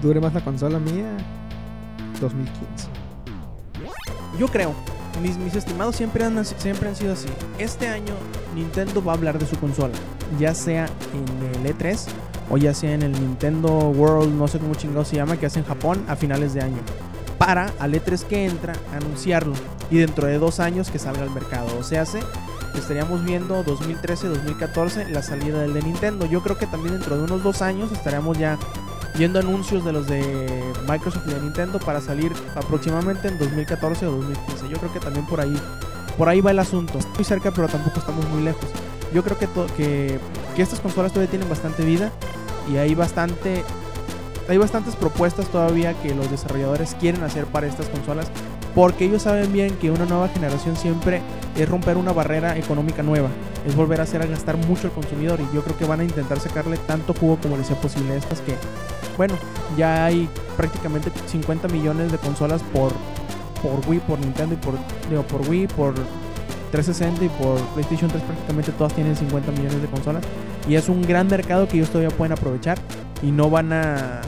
dure más la consola mía. 2015. Yo creo, mis, mis estimados siempre han, siempre han sido así. Este año Nintendo va a hablar de su consola, ya sea en el E3 o ya sea en el Nintendo World, no sé cómo chingado se llama, que hace en Japón a finales de año. Para al E3 que entra anunciarlo y dentro de dos años que salga al mercado. O sea, se estaríamos viendo 2013-2014 la salida del de Nintendo. Yo creo que también dentro de unos dos años estaríamos ya viendo anuncios de los de Microsoft y de Nintendo para salir aproximadamente en 2014 o 2015. Yo creo que también por ahí por ahí va el asunto. Muy cerca, pero tampoco estamos muy lejos. Yo creo que, que, que estas consolas todavía tienen bastante vida y hay bastante hay bastantes propuestas todavía que los desarrolladores quieren hacer para estas consolas porque ellos saben bien que una nueva generación siempre es romper una barrera económica nueva, es volver a hacer a gastar mucho al consumidor y yo creo que van a intentar sacarle tanto jugo como les sea posible a estas que bueno, ya hay prácticamente 50 millones de consolas por por Wii, por Nintendo y por digo, por Wii, por 360 y por PlayStation 3 prácticamente todas tienen 50 millones de consolas y es un gran mercado que ellos todavía pueden aprovechar y no van a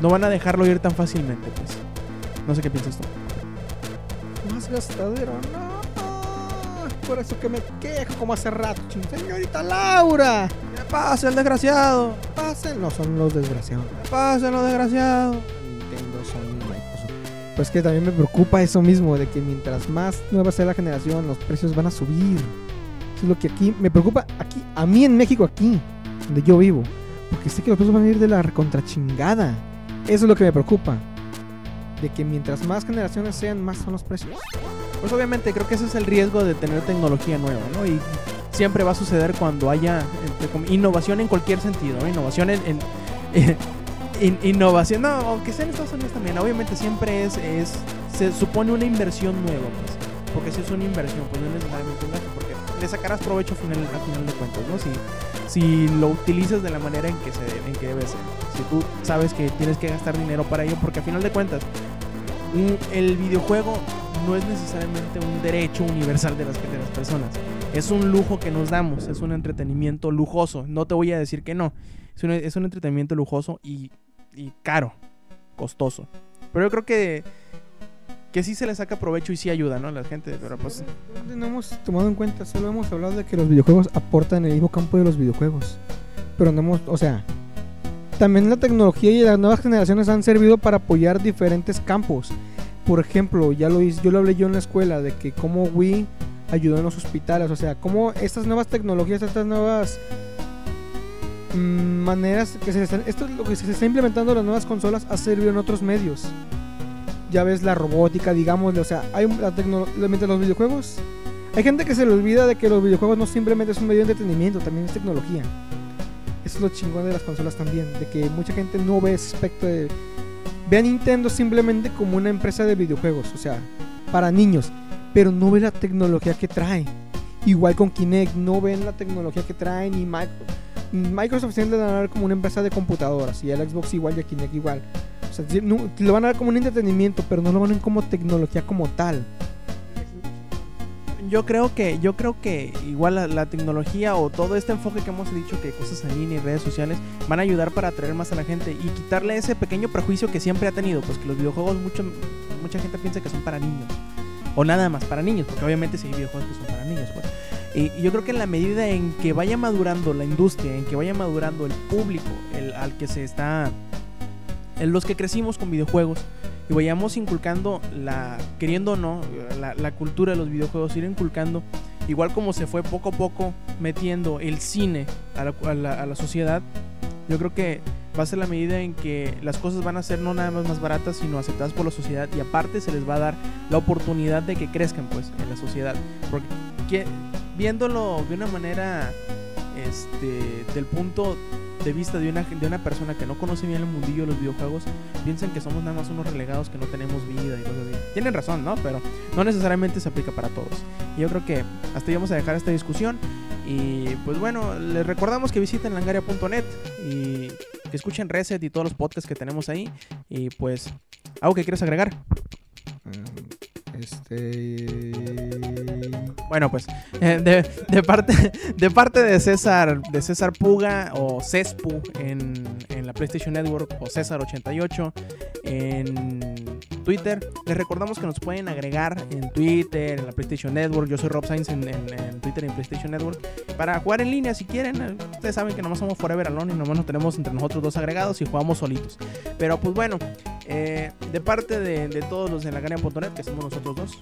no van a dejarlo ir tan fácilmente, pues. No sé qué piensas tú. Más gastadero, no. Por eso que me quejo como hace rato. ching- Señorita Laura, ¿Qué pasa, el desgraciado? pasen. No son los desgraciados. ¿Qué pasa, lo desgraciado? Pues que también me preocupa eso mismo, de que mientras más nueva sea la generación, los precios van a subir. Eso es lo que aquí me preocupa, aquí, a mí en México, aquí, donde yo vivo. Porque sé que los precios van a ir de la recontrachingada. Eso es lo que me preocupa. De que mientras más generaciones sean, más son los precios. Pues obviamente creo que ese es el riesgo de tener tecnología nueva, ¿no? Y siempre va a suceder cuando haya innovación en cualquier sentido, ¿no? Innovación en... en- in- innovación, no, aunque sea en Estados Unidos también, obviamente siempre es, se supone una inversión nueva, pues, porque si es una inversión, pues no es necesariamente un gasto, porque le sacarás provecho a final, de cuentas, ¿no? Si, lo utilizas de la manera en que, se, en que debe ser, si tú sabes que tienes que gastar dinero para ello, porque a final de cuentas, el videojuego no es necesariamente un derecho universal de las, de las personas. Es un lujo que nos damos, es un entretenimiento lujoso. No te voy a decir que no. Es un, es un entretenimiento lujoso y, y caro, costoso. Pero yo creo que, que sí se le saca provecho y sí ayuda, ¿no? La gente, pero pues... No hemos tomado en cuenta, solo hemos hablado de que los videojuegos aportan el mismo campo de los videojuegos. Pero no hemos, o sea, también la tecnología y las nuevas generaciones han servido para apoyar diferentes campos. Por ejemplo, ya lo yo lo hablé yo en la escuela de que cómo Wii ayudó en los hospitales, o sea, cómo estas nuevas tecnologías, estas nuevas maneras que se están, esto es lo que se está implementando en las nuevas consolas ha servido en otros medios. Ya ves la robótica, digamos, o sea, hay la tecnología, los videojuegos hay gente que se le olvida de que los videojuegos no simplemente es un medio de entretenimiento, también es tecnología. Eso es lo chingón de las consolas también, de que mucha gente no ve ese aspecto de... Ve a Nintendo simplemente como una empresa de videojuegos, o sea, para niños, pero no ve la tecnología que trae. Igual con Kinect, no ven la tecnología que trae ni Microsoft. Microsoft tiende a dar como una empresa de computadoras y el Xbox igual y el Kinect igual. O sea, no- lo van a dar como un entretenimiento, pero no lo van a ver como tecnología como tal. Yo creo que, yo creo que igual la, la tecnología o todo este enfoque que hemos dicho que cosas en línea y redes sociales van a ayudar para atraer más a la gente y quitarle ese pequeño prejuicio que siempre ha tenido, pues que los videojuegos mucho, mucha gente piensa que son para niños. O nada más para niños, porque obviamente sí hay videojuegos que son para niños, pues. Y yo creo que en la medida en que vaya madurando la industria, en que vaya madurando el público, el, al que se está. En los que crecimos con videojuegos, y vayamos inculcando la, queriendo o no, la, la cultura de los videojuegos, ir inculcando, igual como se fue poco a poco metiendo el cine a la, a la- a la sociedad, yo creo que va a ser la medida en que las cosas van a ser no nada más más baratas, sino aceptadas por la sociedad y aparte se les va a dar la oportunidad de que crezcan pues en la sociedad. Porque que- viéndolo de una manera este del punto de vista de una, de una persona que no conoce bien el mundillo de los videojuegos, piensan que somos nada más unos relegados que no tenemos vida y cosas así. Tienen razón, ¿no? Pero no necesariamente se aplica para todos. Y yo creo que hasta ahí vamos a dejar esta discusión. Y pues bueno, les recordamos que visiten langaria.net y que escuchen Reset y todos los podcasts que tenemos ahí. Y pues, ¿algo que quieres agregar? Um, Este. Bueno, pues eh, de, de parte de parte de César de César Puga o Cespu en, en la PlayStation Network o César88 en Twitter. Les recordamos que nos pueden agregar en Twitter, en la PlayStation Network. Yo soy Rob Sainz en, Twitter y en PlayStation Network. Para jugar en línea si quieren. Eh, Ustedes saben que nomás somos Forever Alone y nomás nos tenemos entre nosotros dos agregados y jugamos solitos. Pero pues bueno, eh, de parte de, todos los de la Gania.net, que somos nosotros dos.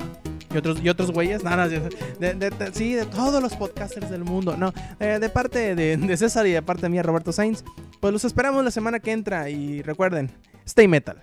Y otros, y otros güeyes, no, no, de- sí, de todos los podcasters del mundo. No, eh, de parte de, de César y de parte mía, Roberto Sainz. Pues los esperamos la semana que entra y recuerden, stay metal.